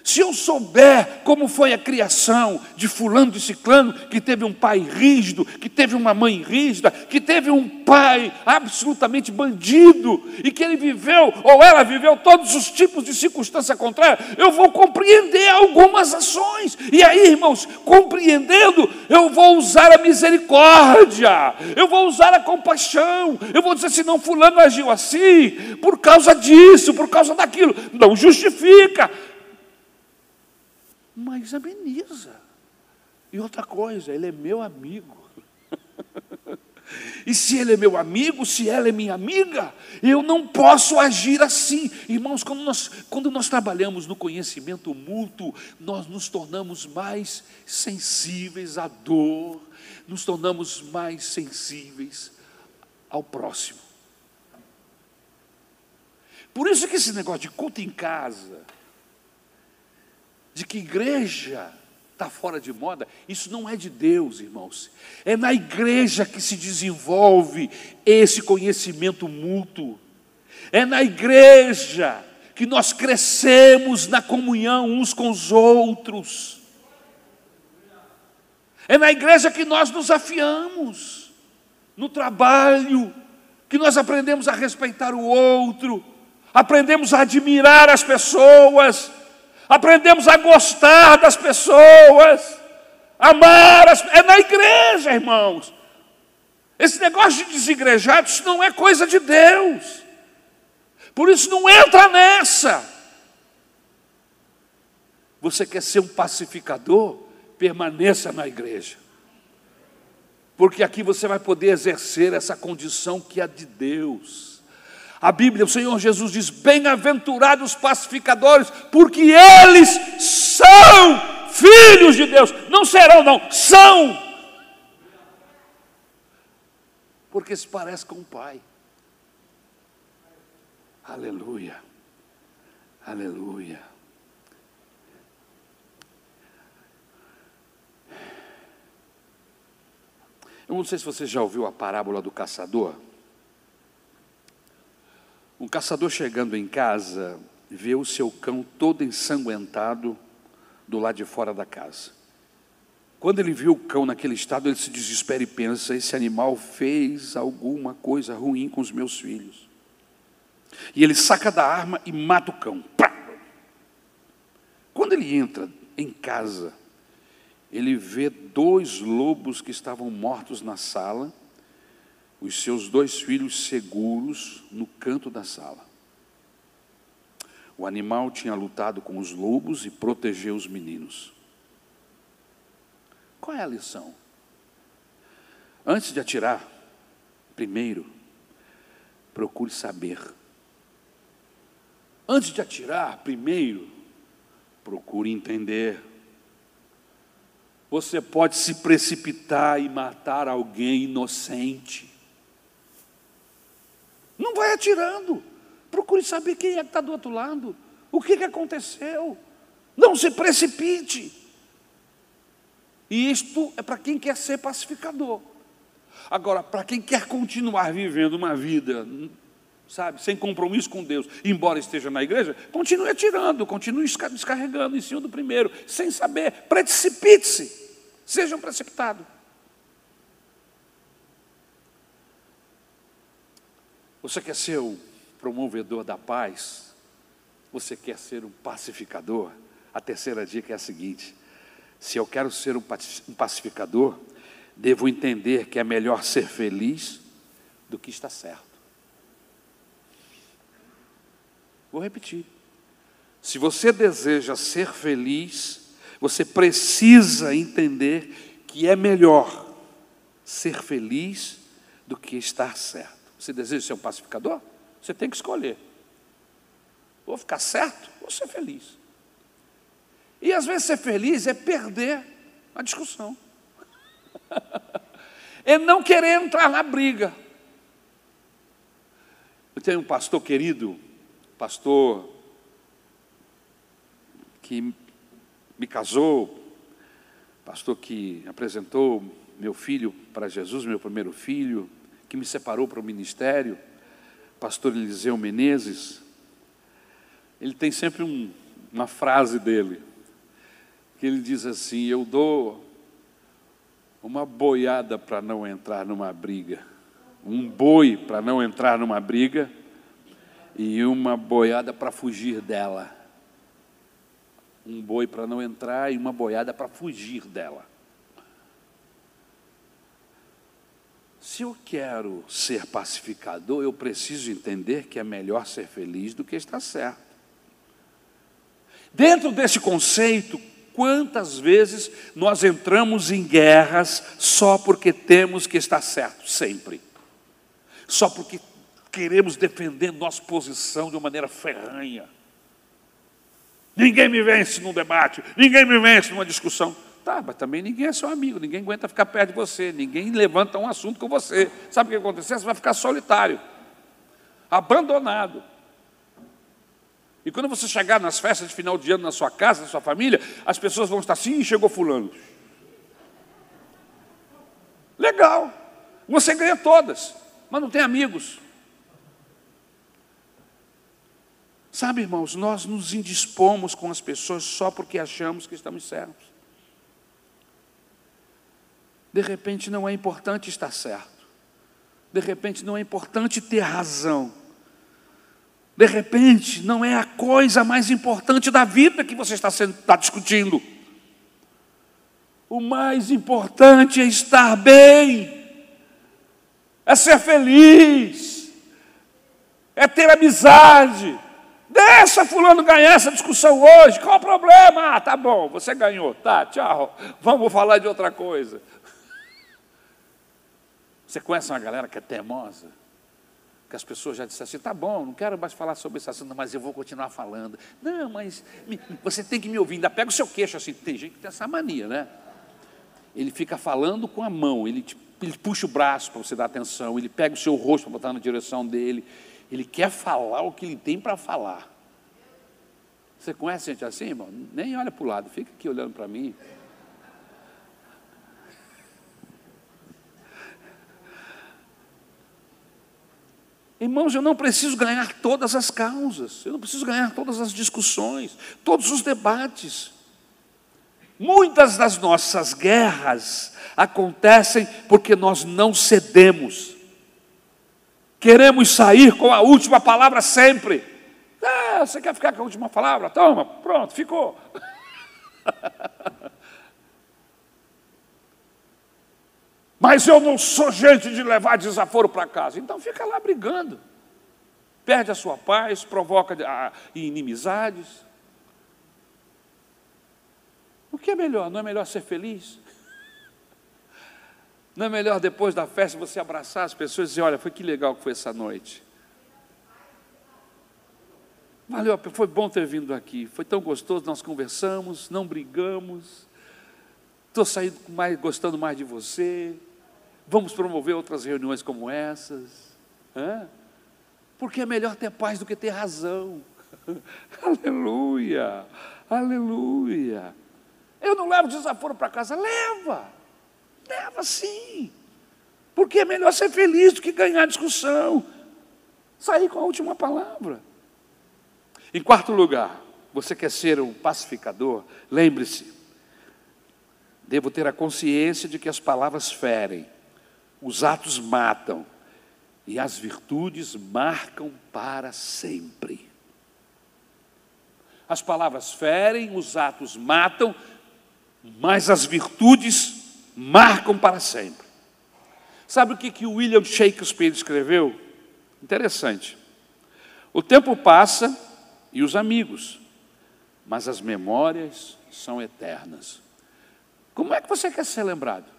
Se eu souber como foi a criação de fulano de ciclano, que teve um pai rígido, que teve uma mãe rígida, que teve um pai absolutamente bandido, e que ele viveu, ou ela viveu, todos os tipos de circunstância contrária, eu vou compreender algumas ações. E aí, irmãos, compreendendo, eu vou usar a misericórdia, eu vou usar a compaixão, eu vou dizer assim, não, fulano agiu assim, por causa disso, por causa daquilo. Não justifica mas ameniza. E outra coisa, ele é meu amigo. E se ele é meu amigo, se ela é minha amiga, eu não posso agir assim. Irmãos, quando nós, quando nós trabalhamos no conhecimento mútuo, nós nos tornamos mais sensíveis à dor, nos tornamos mais sensíveis ao próximo. Por isso que esse negócio de culto em casa, de que igreja está fora de moda, isso não é de Deus, irmãos. É na igreja que se desenvolve esse conhecimento mútuo. É na igreja que nós crescemos na comunhão uns com os outros. É na igreja que nós nos afiamos, no trabalho, que nós aprendemos a respeitar o outro, aprendemos a admirar as pessoas, aprendemos a gostar das pessoas, amar as É na igreja, irmãos. Esse negócio de desigrejados não é coisa de Deus. Por isso não entra nessa. Você quer ser um pacificador? Permaneça na igreja. Porque aqui você vai poder exercer essa condição que é de Deus. A Bíblia, o Senhor Jesus diz: Bem-aventurados os pacificadores, porque eles são filhos de Deus. Não serão, não, são. Porque se parece com o Pai. Aleluia. Aleluia. Eu não sei se você já ouviu a parábola do caçador. Um caçador chegando em casa vê o seu cão todo ensanguentado do lado de fora da casa. Quando ele viu o cão naquele estado, ele se desespera e pensa: esse animal fez alguma coisa ruim com os meus filhos. E ele saca da arma e mata o cão. Quando ele entra em casa, ele vê dois lobos que estavam mortos na sala, os seus dois filhos seguros no canto da sala. O animal tinha lutado com os lobos e protegeu os meninos. Qual é a lição? Antes de atirar, primeiro, procure saber Antes de atirar, primeiro, procure entender. Você pode se precipitar e matar alguém inocente. Não vai atirando. Procure saber quem é que está do outro lado. O que, que aconteceu? Não se precipite. E isto é para quem quer ser pacificador. Agora, para quem quer continuar vivendo uma vida sabe, sem compromisso com Deus, embora esteja na igreja, continue atirando, continue descarregando em cima do primeiro, sem saber, precipite-se, seja um precipitado. Você quer ser o promovedor da paz? Você quer ser um pacificador? A terceira dica é a seguinte: se eu quero ser um pacificador, devo entender que é melhor ser feliz do que estar certo. Vou repetir. Se você deseja ser feliz, você precisa entender que é melhor ser feliz do que estar certo. Você deseja ser um pacificador? Você tem que escolher. Vou ficar certo ou ser feliz. E às vezes ser feliz é perder a discussão. é não querer entrar na briga. Eu tenho um pastor querido pastor que me casou, pastor que apresentou meu filho para Jesus, meu primeiro filho, que me separou para o ministério, pastor Eliseu Menezes, ele tem sempre um, uma frase dele, que ele diz assim: Eu dou uma boiada para não entrar numa briga, um boi para não entrar numa briga, e uma boiada para fugir dela. Um boi para não entrar e uma boiada para fugir dela. Se eu quero ser pacificador, eu preciso entender que é melhor ser feliz do que estar certo. Dentro desse conceito, quantas vezes nós entramos em guerras só porque temos que estar certo? Sempre. Só porque queremos defender nossa posição de uma maneira ferranha. Ninguém me vence num debate, ninguém me vence numa discussão. Tá, mas também ninguém é seu amigo, ninguém aguenta ficar perto de você, ninguém levanta um assunto com você. Sabe o que acontecer? Você vai ficar solitário, abandonado. E quando você chegar nas festas de final de ano na sua casa, na sua família, as pessoas vão estar assim, chegou fulano. Legal. Você ganha todas, mas não tem amigos. Sabe, irmãos, nós nos indispomos com as pessoas só porque achamos que estamos certos. De repente não é importante estar certo. De repente não é importante ter razão. De repente não é a coisa mais importante da vida que você está, sendo, está discutindo. O mais importante é estar bem, é ser feliz, é ter amizade. Deixa fulano ganhar essa discussão hoje, qual o problema? Ah, tá bom, você ganhou, tá, tchau, vamos falar de outra coisa. Você conhece uma galera que é teimosa? Que as pessoas já disseram assim, tá bom, não quero mais falar sobre esse assunto, mas eu vou continuar falando. Não, mas me, você tem que me ouvir, ainda pega o seu queixo assim. Tem gente que tem essa mania, né? Ele fica falando com a mão, ele, te, ele puxa o braço para você dar atenção, ele pega o seu rosto para botar na direção dele, ele quer falar o que ele tem para falar. Você conhece gente assim, irmão? Nem olha para o lado, fica aqui olhando para mim. Irmãos, eu não preciso ganhar todas as causas, eu não preciso ganhar todas as discussões, todos os debates. Muitas das nossas guerras acontecem porque nós não cedemos. Queremos sair com a última palavra sempre. Ah, você quer ficar com a última palavra? Toma, pronto, ficou. Mas eu não sou gente de levar desaforo para casa. Então fica lá brigando. Perde a sua paz, provoca ah, inimizades. O que é melhor? Não é melhor ser feliz? Não é melhor depois da festa você abraçar as pessoas e dizer: Olha, foi que legal que foi essa noite. Valeu, foi bom ter vindo aqui. Foi tão gostoso, nós conversamos, não brigamos. Estou saindo mais, gostando mais de você. Vamos promover outras reuniões como essas. Porque é melhor ter paz do que ter razão. aleluia, aleluia. Eu não levo desaforo para casa, leva, leva sim. Porque é melhor ser feliz do que ganhar discussão. Sair com a última palavra. Em quarto lugar, você quer ser um pacificador? Lembre-se, devo ter a consciência de que as palavras ferem, os atos matam e as virtudes marcam para sempre. As palavras ferem, os atos matam, mas as virtudes marcam para sempre. Sabe o que, que William Shakespeare escreveu? Interessante. O tempo passa e os amigos, mas as memórias são eternas. Como é que você quer ser lembrado?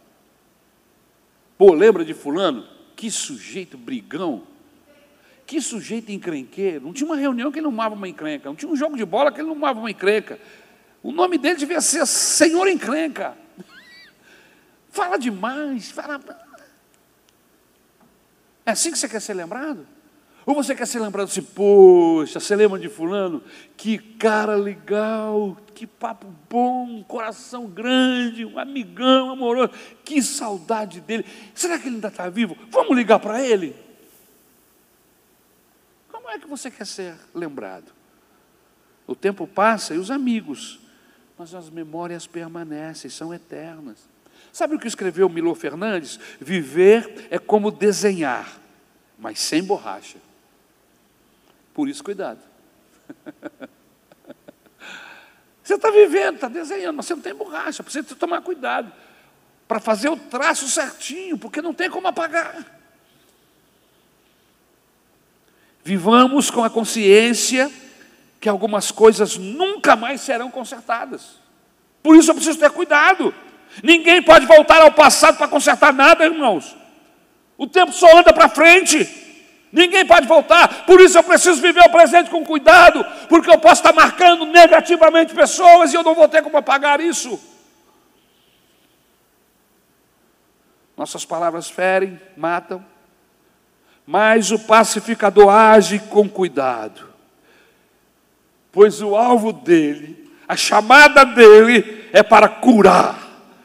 Pô, lembra de fulano? Que sujeito brigão. Que sujeito encrenqueiro. Não tinha uma reunião que ele não arrumava uma encrenca. Não tinha um jogo de bola que ele não arrumava uma encrenca. O nome dele devia ser Senhor Encrenca. Fala demais, fala. É assim que você quer ser lembrado? Ou você quer ser lembrado assim, poxa, você lembra de fulano? Que cara legal, que papo bom, coração grande, um amigão amoroso, que saudade dele. Será que ele ainda está vivo? Vamos ligar para ele? Como é que você quer ser lembrado? O tempo passa e os amigos, mas as memórias permanecem, são eternas. Sabe o que escreveu Milo Fernandes? Viver é como desenhar, mas sem borracha. Por isso, cuidado. Você está vivendo, está desenhando, mas você não tem borracha, precisa tomar cuidado para fazer o traço certinho, porque não tem como apagar. Vivamos com a consciência que algumas coisas nunca mais serão consertadas. Por isso eu preciso ter cuidado. Ninguém pode voltar ao passado para consertar nada, irmãos. O tempo só anda para frente. Ninguém pode voltar, por isso eu preciso viver o presente com cuidado, porque eu posso estar marcando negativamente pessoas e eu não vou ter como apagar isso. Nossas palavras ferem, matam, mas o pacificador age com cuidado. pois o alvo dele, a chamada dele é para curar,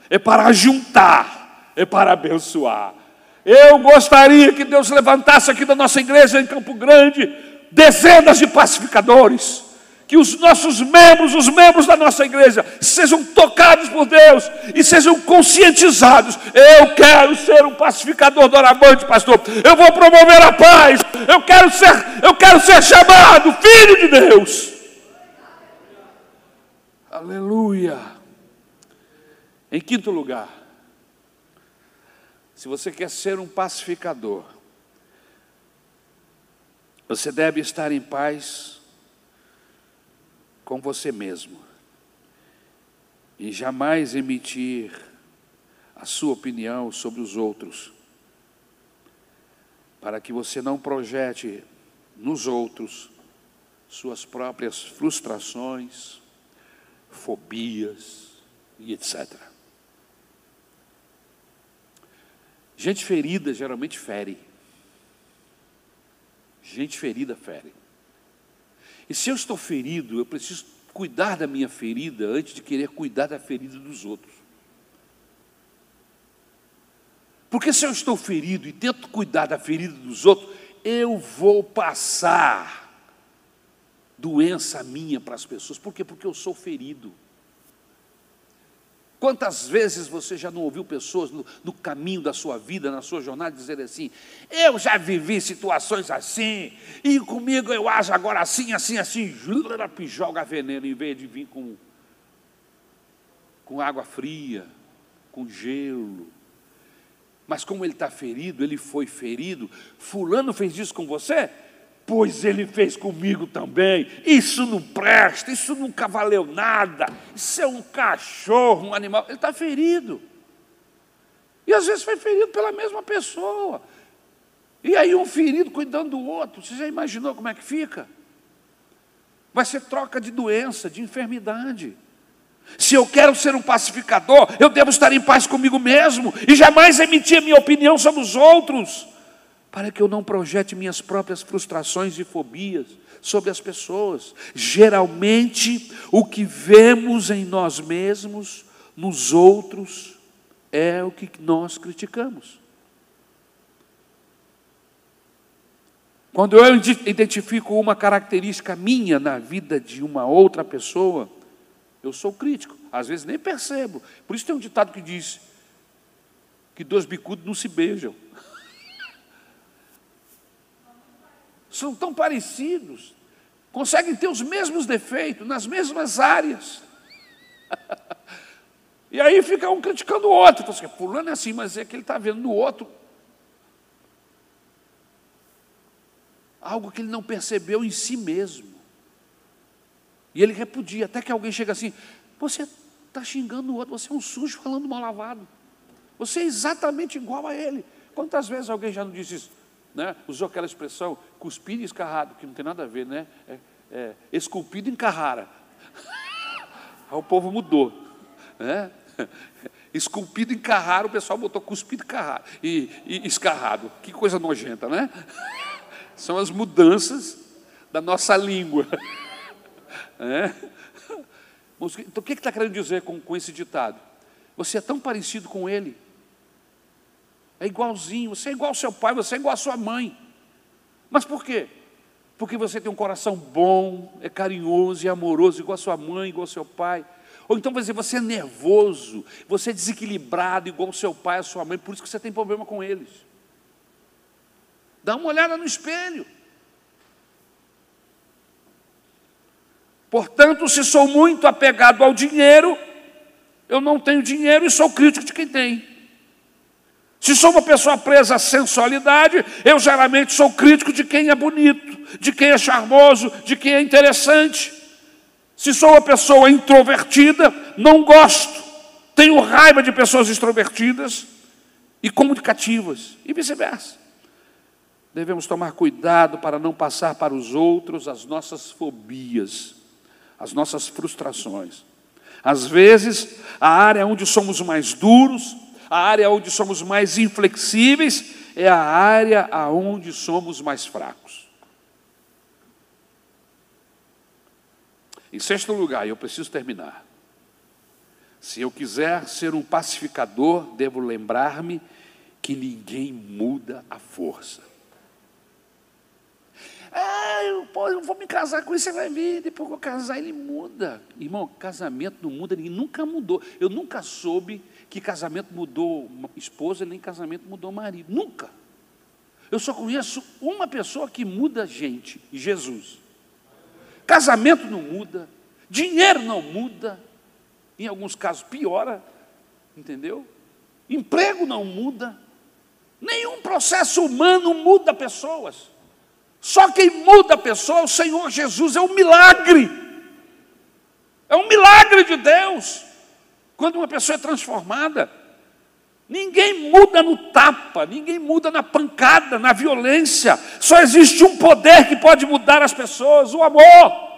é para juntar, é para abençoar. Eu gostaria que Deus levantasse aqui da nossa igreja em Campo Grande dezenas de pacificadores que os nossos membros, os membros da nossa igreja, sejam tocados por Deus e sejam conscientizados. Eu quero ser um pacificador doravante, pastor. Eu vou promover a paz. Eu quero ser, eu quero ser chamado filho de Deus. Aleluia. Em quinto lugar, se você quer ser um pacificador, você deve estar em paz com você mesmo e jamais emitir a sua opinião sobre os outros, para que você não projete nos outros suas próprias frustrações, fobias e etc. Gente ferida geralmente fere. Gente ferida fere. E se eu estou ferido, eu preciso cuidar da minha ferida antes de querer cuidar da ferida dos outros. Porque se eu estou ferido e tento cuidar da ferida dos outros, eu vou passar doença minha para as pessoas. Por quê? Porque eu sou ferido. Quantas vezes você já não ouviu pessoas no, no, caminho da sua vida, na sua jornada, dizer assim: Eu já vivi situações assim, e comigo eu acho agora assim, assim, assim, joga veneno em vez de vir com, com água fria, com gelo. Mas como ele está ferido, ele foi ferido, Fulano fez isso com você, pois ele fez comigo também. Isso não presta, isso nunca valeu nada. Isso é um cachorro, um animal. Ele está ferido. E às vezes foi ferido pela mesma pessoa. E aí um ferido cuidando do outro. Você já imaginou como é que fica? Vai ser troca de doença, de enfermidade. Se eu quero ser um pacificador, eu devo estar em paz comigo mesmo e jamais emitir a minha opinião sobre os outros para que eu não projete minhas próprias frustrações e fobias sobre as pessoas. Geralmente, o que vemos em nós mesmos, nos outros, é o que nós criticamos. Quando eu identifico uma característica minha na vida de uma outra pessoa, eu sou crítico. Às vezes nem percebo. Por isso tem um ditado que diz que dois bicudos não se beijam. São tão parecidos, conseguem ter os mesmos defeitos nas mesmas áreas. e aí fica um criticando o outro. Então, assim, é assim, mas é que ele está vendo no outro algo que ele não percebeu em si mesmo. E ele repudia, até que alguém chega assim: você está xingando o outro, você é um sujo falando mal lavado. Você é exatamente igual a ele. Quantas vezes alguém já não disse isso? Né? usou aquela expressão cuspido e escarrado, que não tem nada a ver, né? É, é, esculpido em Carrara. Aí o povo mudou. Né? Esculpido em Carrara, o pessoal botou cuspido e, e, e escarrado. Que coisa nojenta, né? São as mudanças da nossa língua. É? Então, o que está querendo dizer com, com esse ditado? Você é tão parecido com ele é igualzinho, você é igual ao seu pai, você é igual à sua mãe. Mas por quê? Porque você tem um coração bom, é carinhoso e amoroso, igual a sua mãe, igual ao seu pai. Ou então você, você é nervoso, você é desequilibrado, igual ao seu pai, a sua mãe, por isso que você tem problema com eles. Dá uma olhada no espelho. Portanto, se sou muito apegado ao dinheiro, eu não tenho dinheiro e sou crítico de quem tem. Se sou uma pessoa presa à sensualidade, eu geralmente sou crítico de quem é bonito, de quem é charmoso, de quem é interessante. Se sou uma pessoa introvertida, não gosto, tenho raiva de pessoas extrovertidas e comunicativas, e vice-versa. Devemos tomar cuidado para não passar para os outros as nossas fobias, as nossas frustrações. Às vezes, a área onde somos mais duros, a área onde somos mais inflexíveis é a área aonde somos mais fracos. Em sexto lugar, eu preciso terminar. Se eu quiser ser um pacificador, devo lembrar-me que ninguém muda a força. Ah, eu, pô, eu vou me casar com ele, você vai ver, depois que eu casar, ele muda. Irmão, casamento não muda, ninguém nunca mudou. Eu nunca soube que casamento mudou esposa, nem casamento mudou marido. Nunca. Eu só conheço uma pessoa que muda gente, Jesus. Casamento não muda, dinheiro não muda, em alguns casos piora, entendeu? Emprego não muda, nenhum processo humano muda pessoas. Só quem muda a pessoa é o Senhor Jesus, é um milagre. É um milagre de Deus. Quando uma pessoa é transformada, ninguém muda no tapa, ninguém muda na pancada, na violência. Só existe um poder que pode mudar as pessoas: o amor.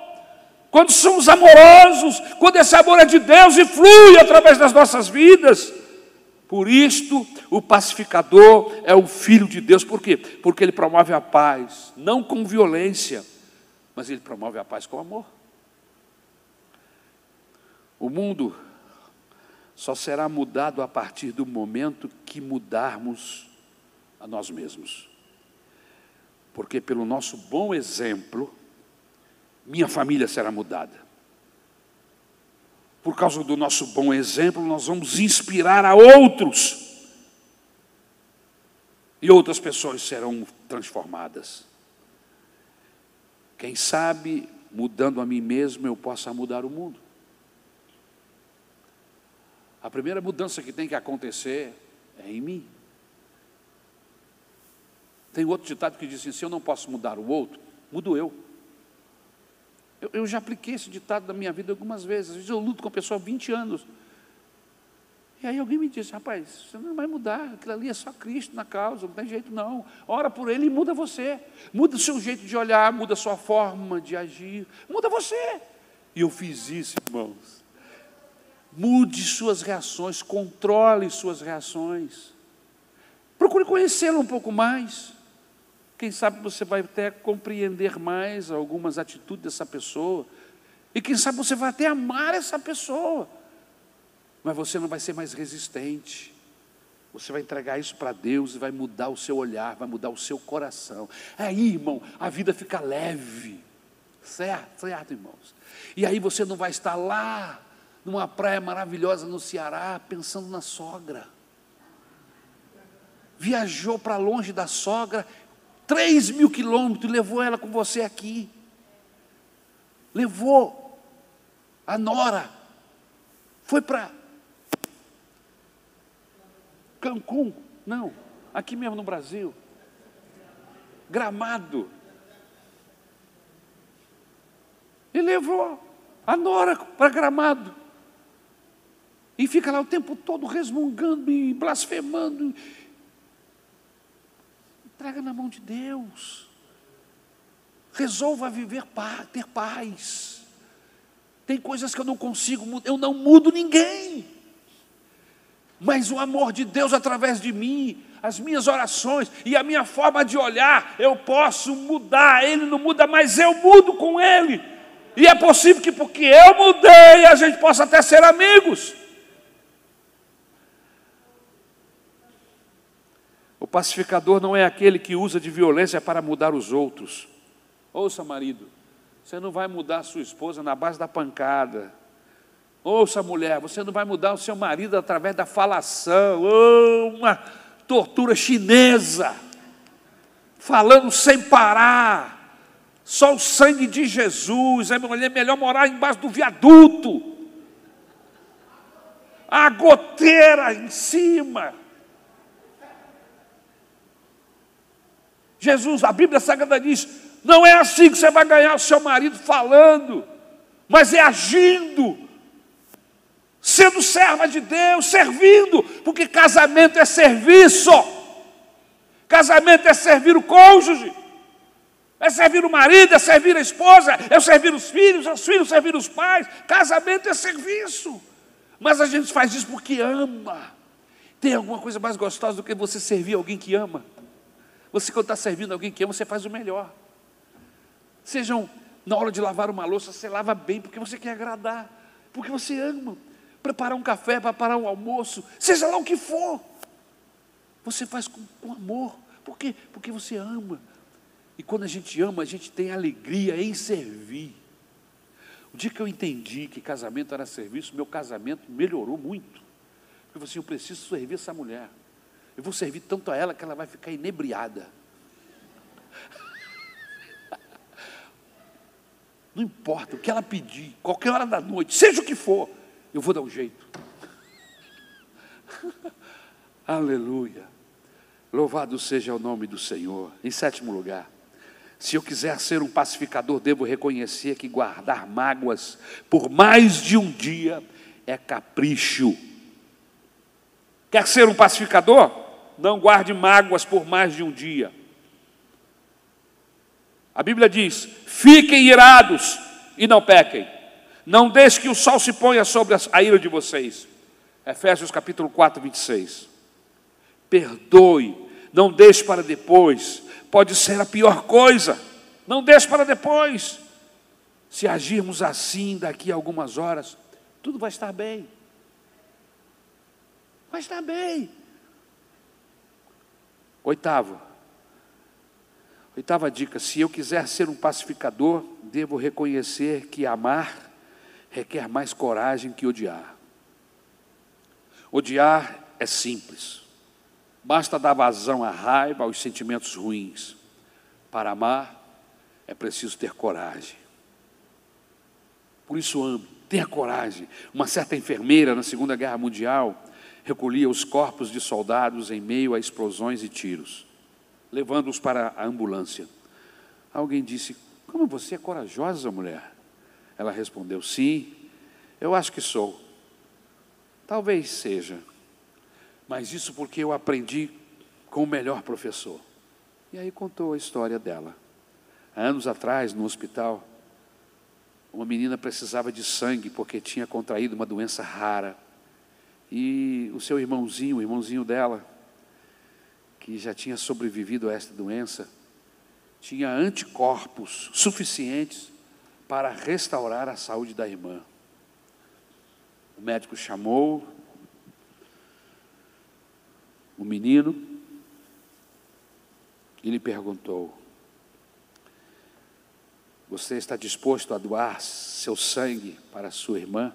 Quando somos amorosos, quando esse amor é de Deus e flui através das nossas vidas. Por isto, o pacificador é o filho de Deus. Por quê? Porque ele promove a paz, não com violência, mas ele promove a paz com amor. O mundo só será mudado a partir do momento que mudarmos a nós mesmos. Porque pelo nosso bom exemplo, minha família será mudada por causa do nosso bom exemplo, nós vamos inspirar a outros. E outras pessoas serão transformadas. Quem sabe, mudando a mim mesmo, eu possa mudar o mundo. A primeira mudança que tem que acontecer é em mim. Tem outro ditado que diz assim: se eu não posso mudar o outro, mudo eu. Eu, eu, já apliquei esse ditado na minha vida algumas vezes. Às vezes eu luto com a pessoa há 20 anos. E aí alguém me disse, rapaz, você não vai mudar, aquilo ali é só Cristo na causa, não tem jeito não. Ora por ele e muda você. Muda o seu jeito de olhar, muda a sua forma de agir, muda você. E eu fiz isso, irmãos. Mude suas reações, controle suas reações. Procure conhecê-lo um pouco mais. Quem sabe você vai até compreender mais algumas atitudes dessa pessoa. E quem sabe você vai até amar essa pessoa. Mas você não vai ser mais resistente. Você vai entregar isso para Deus e vai mudar o seu olhar, vai mudar o seu coração. Aí, irmão, a vida fica leve. Certo? Certo, irmãos? E aí você não vai estar lá, numa praia maravilhosa no Ceará, pensando na sogra. Viajou para longe da sogra 3 mil quilômetros, levou ela com você aqui. Levou a Nora. Foi para Cancún. Não, aqui mesmo no Brasil. Gramado. E levou a Nora para Gramado. E fica lá o tempo todo resmungando e blasfemando Entrega na mão de Deus. Resolva viver ter paz. Tem coisas que eu não consigo eu não mudo ninguém. Mas o amor de Deus através de mim, as minhas orações e a minha forma de olhar, eu posso mudar. Ele não muda, mas eu mudo com ele. E é possível que porque eu mudei, a gente possa até ser amigos. Pacificador não é aquele que usa de violência para mudar os outros. Ouça, marido, você não vai mudar sua esposa na base da pancada. Ouça, mulher, você não vai mudar o seu marido através da falação, oh, uma tortura chinesa, falando sem parar. Só o sangue de Jesus. É melhor morar embaixo do viaduto. A goteira em cima. Jesus, a Bíblia Sagrada diz: não é assim que você vai ganhar o seu marido falando, mas é agindo, sendo serva de Deus, servindo, porque casamento é serviço, casamento é servir o cônjuge, é servir o marido, é servir a esposa, é servir os filhos, é os filhos servir os pais, casamento é serviço, mas a gente faz isso porque ama. Tem alguma coisa mais gostosa do que você servir alguém que ama? Você, quando está servindo alguém que ama, você faz o melhor. Sejam Na hora de lavar uma louça, você lava bem porque você quer agradar, porque você ama. Preparar um café, preparar um almoço, seja lá o que for. Você faz com, com amor. Por quê? Porque você ama. E quando a gente ama, a gente tem alegria em servir. O dia que eu entendi que casamento era serviço, meu casamento melhorou muito. Eu falei assim: eu preciso servir essa mulher. Eu vou servir tanto a ela que ela vai ficar inebriada. Não importa o que ela pedir, qualquer hora da noite, seja o que for, eu vou dar um jeito. Aleluia. Louvado seja o nome do Senhor. Em sétimo lugar, se eu quiser ser um pacificador, devo reconhecer que guardar mágoas por mais de um dia é capricho. Quer ser um pacificador? Não guarde mágoas por mais de um dia. A Bíblia diz: fiquem irados e não pequem. Não deixe que o sol se ponha sobre a ira de vocês. Efésios capítulo 4, 26. Perdoe, não deixe para depois. Pode ser a pior coisa. Não deixe para depois. Se agirmos assim daqui a algumas horas, tudo vai estar bem. Vai estar bem. Oitavo. Oitava dica: se eu quiser ser um pacificador, devo reconhecer que amar requer mais coragem que odiar. Odiar é simples. Basta dar vazão à raiva, aos sentimentos ruins. Para amar, é preciso ter coragem. Por isso amo, ter coragem. Uma certa enfermeira na Segunda Guerra Mundial recolhia os corpos de soldados em meio a explosões e tiros, levando-os para a ambulância. Alguém disse: Como você é corajosa, mulher? Ela respondeu: Sim, eu acho que sou. Talvez seja mas isso porque eu aprendi com o melhor professor. E aí contou a história dela. Há anos atrás, no hospital, uma menina precisava de sangue porque tinha contraído uma doença rara. E o seu irmãozinho, o irmãozinho dela, que já tinha sobrevivido a esta doença, tinha anticorpos suficientes para restaurar a saúde da irmã. O médico chamou o menino e lhe perguntou: Você está disposto a doar seu sangue para sua irmã?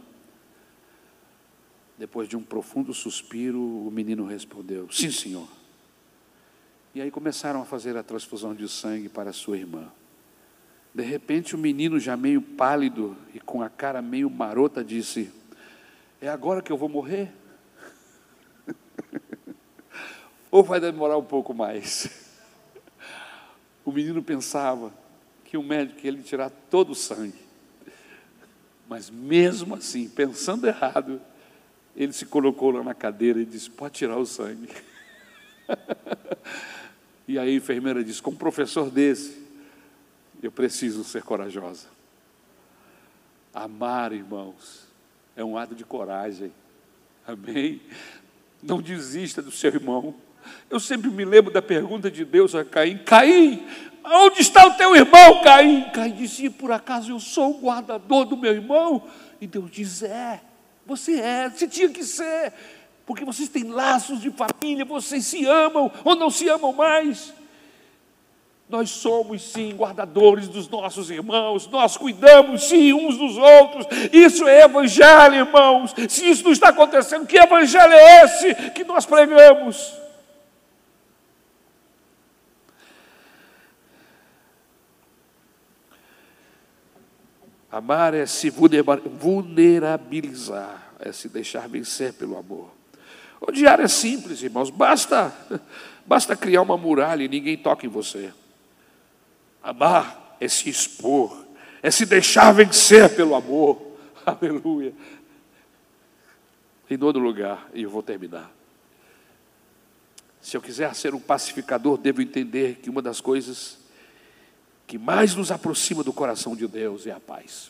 Depois de um profundo suspiro, o menino respondeu: Sim, senhor. E aí começaram a fazer a transfusão de sangue para sua irmã. De repente, o menino, já meio pálido e com a cara meio marota, disse: É agora que eu vou morrer? ou vai demorar um pouco mais? O menino pensava que o médico ia lhe tirar todo o sangue. Mas mesmo assim, pensando errado, ele se colocou lá na cadeira e disse: Pode tirar o sangue. e aí a enfermeira disse: Com um professor desse, eu preciso ser corajosa. Amar, irmãos, é um ato de coragem. Amém? Não desista do seu irmão. Eu sempre me lembro da pergunta de Deus a Caim: Caim, onde está o teu irmão, Caim? Caim disse: Por acaso eu sou o guardador do meu irmão? E Deus diz: É, você é, você tinha que ser, porque vocês têm laços de família, vocês se amam ou não se amam mais. Nós somos sim guardadores dos nossos irmãos, nós cuidamos sim uns dos outros. Isso é evangelho, irmãos. Se isso não está acontecendo, que evangelho é esse que nós pregamos? Amar é se vulnerabilizar, é se deixar vencer pelo amor. Odiar é simples, irmãos, basta, basta criar uma muralha e ninguém toca em você. Amar é se expor, é se deixar vencer pelo amor. Aleluia. Em todo lugar, e eu vou terminar. Se eu quiser ser um pacificador, devo entender que uma das coisas que mais nos aproxima do coração de Deus é a paz.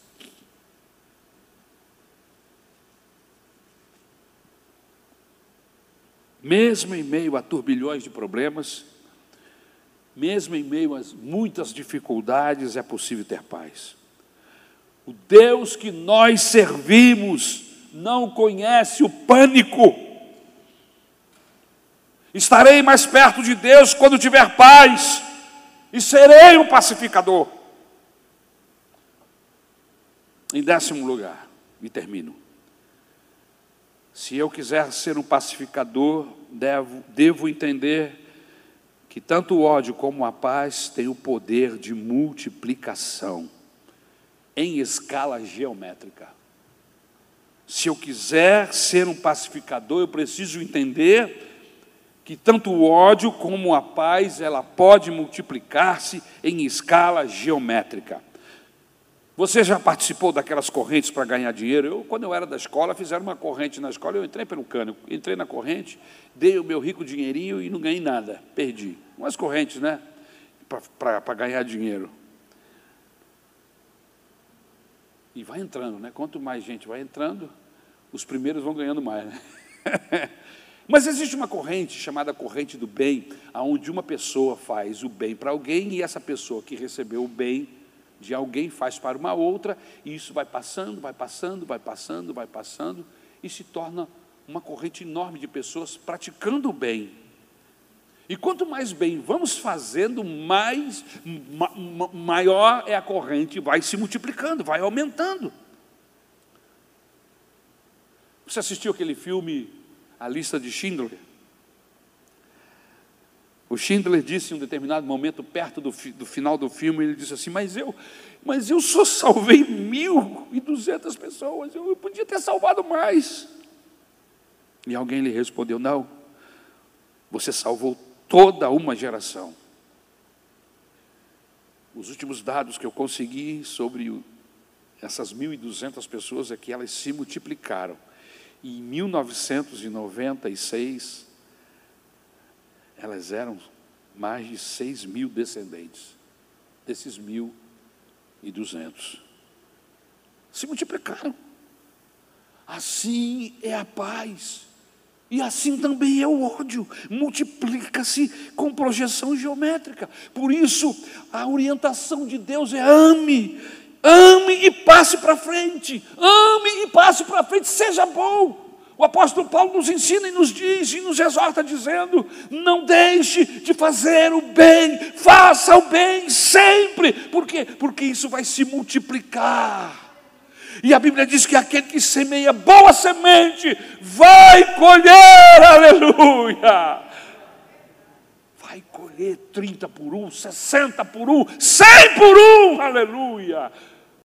Mesmo em meio a turbilhões de problemas, mesmo em meio a muitas dificuldades, é possível ter paz. O Deus que nós servimos não conhece o pânico. Estarei mais perto de Deus quando tiver paz, e serei um pacificador. Em décimo lugar, e termino. Se eu quiser ser um pacificador, devo, devo entender que tanto o ódio como a paz têm o poder de multiplicação em escala geométrica. Se eu quiser ser um pacificador, eu preciso entender que tanto o ódio como a paz, ela pode multiplicar-se em escala geométrica. Você já participou daquelas correntes para ganhar dinheiro? Eu, quando eu era da escola, fizeram uma corrente na escola, eu entrei pelo cano, entrei na corrente, dei o meu rico dinheirinho e não ganhei nada, perdi. Umas correntes, né? Para ganhar dinheiro. E vai entrando, né? Quanto mais gente vai entrando, os primeiros vão ganhando mais, né? Mas existe uma corrente chamada corrente do bem, aonde uma pessoa faz o bem para alguém e essa pessoa que recebeu o bem de alguém faz para uma outra, e isso vai passando, vai passando, vai passando, vai passando, e se torna uma corrente enorme de pessoas praticando o bem. E quanto mais bem vamos fazendo, mais ma, ma, maior é a corrente, vai se multiplicando, vai aumentando. Você assistiu aquele filme A Lista de Schindler? O Schindler disse em um determinado momento, perto do, do final do filme, ele disse assim: Mas eu, mas eu só salvei mil e duzentas pessoas, eu podia ter salvado mais. E alguém lhe respondeu: Não, você salvou toda uma geração. Os últimos dados que eu consegui sobre essas 1.200 pessoas é que elas se multiplicaram. E em 1996, elas eram mais de 6 mil descendentes desses 1.200. Se multiplicaram. Assim é a paz. E assim também é o ódio, multiplica-se com projeção geométrica. Por isso, a orientação de Deus é ame, ame e passe para frente, ame e passe para frente, seja bom. O apóstolo Paulo nos ensina e nos diz e nos exorta, dizendo: não deixe de fazer o bem, faça o bem sempre. Por quê? Porque isso vai se multiplicar. E a Bíblia diz que aquele que semeia boa semente vai colher, aleluia. Vai colher 30 por um, 60 por um, 100 por um, aleluia.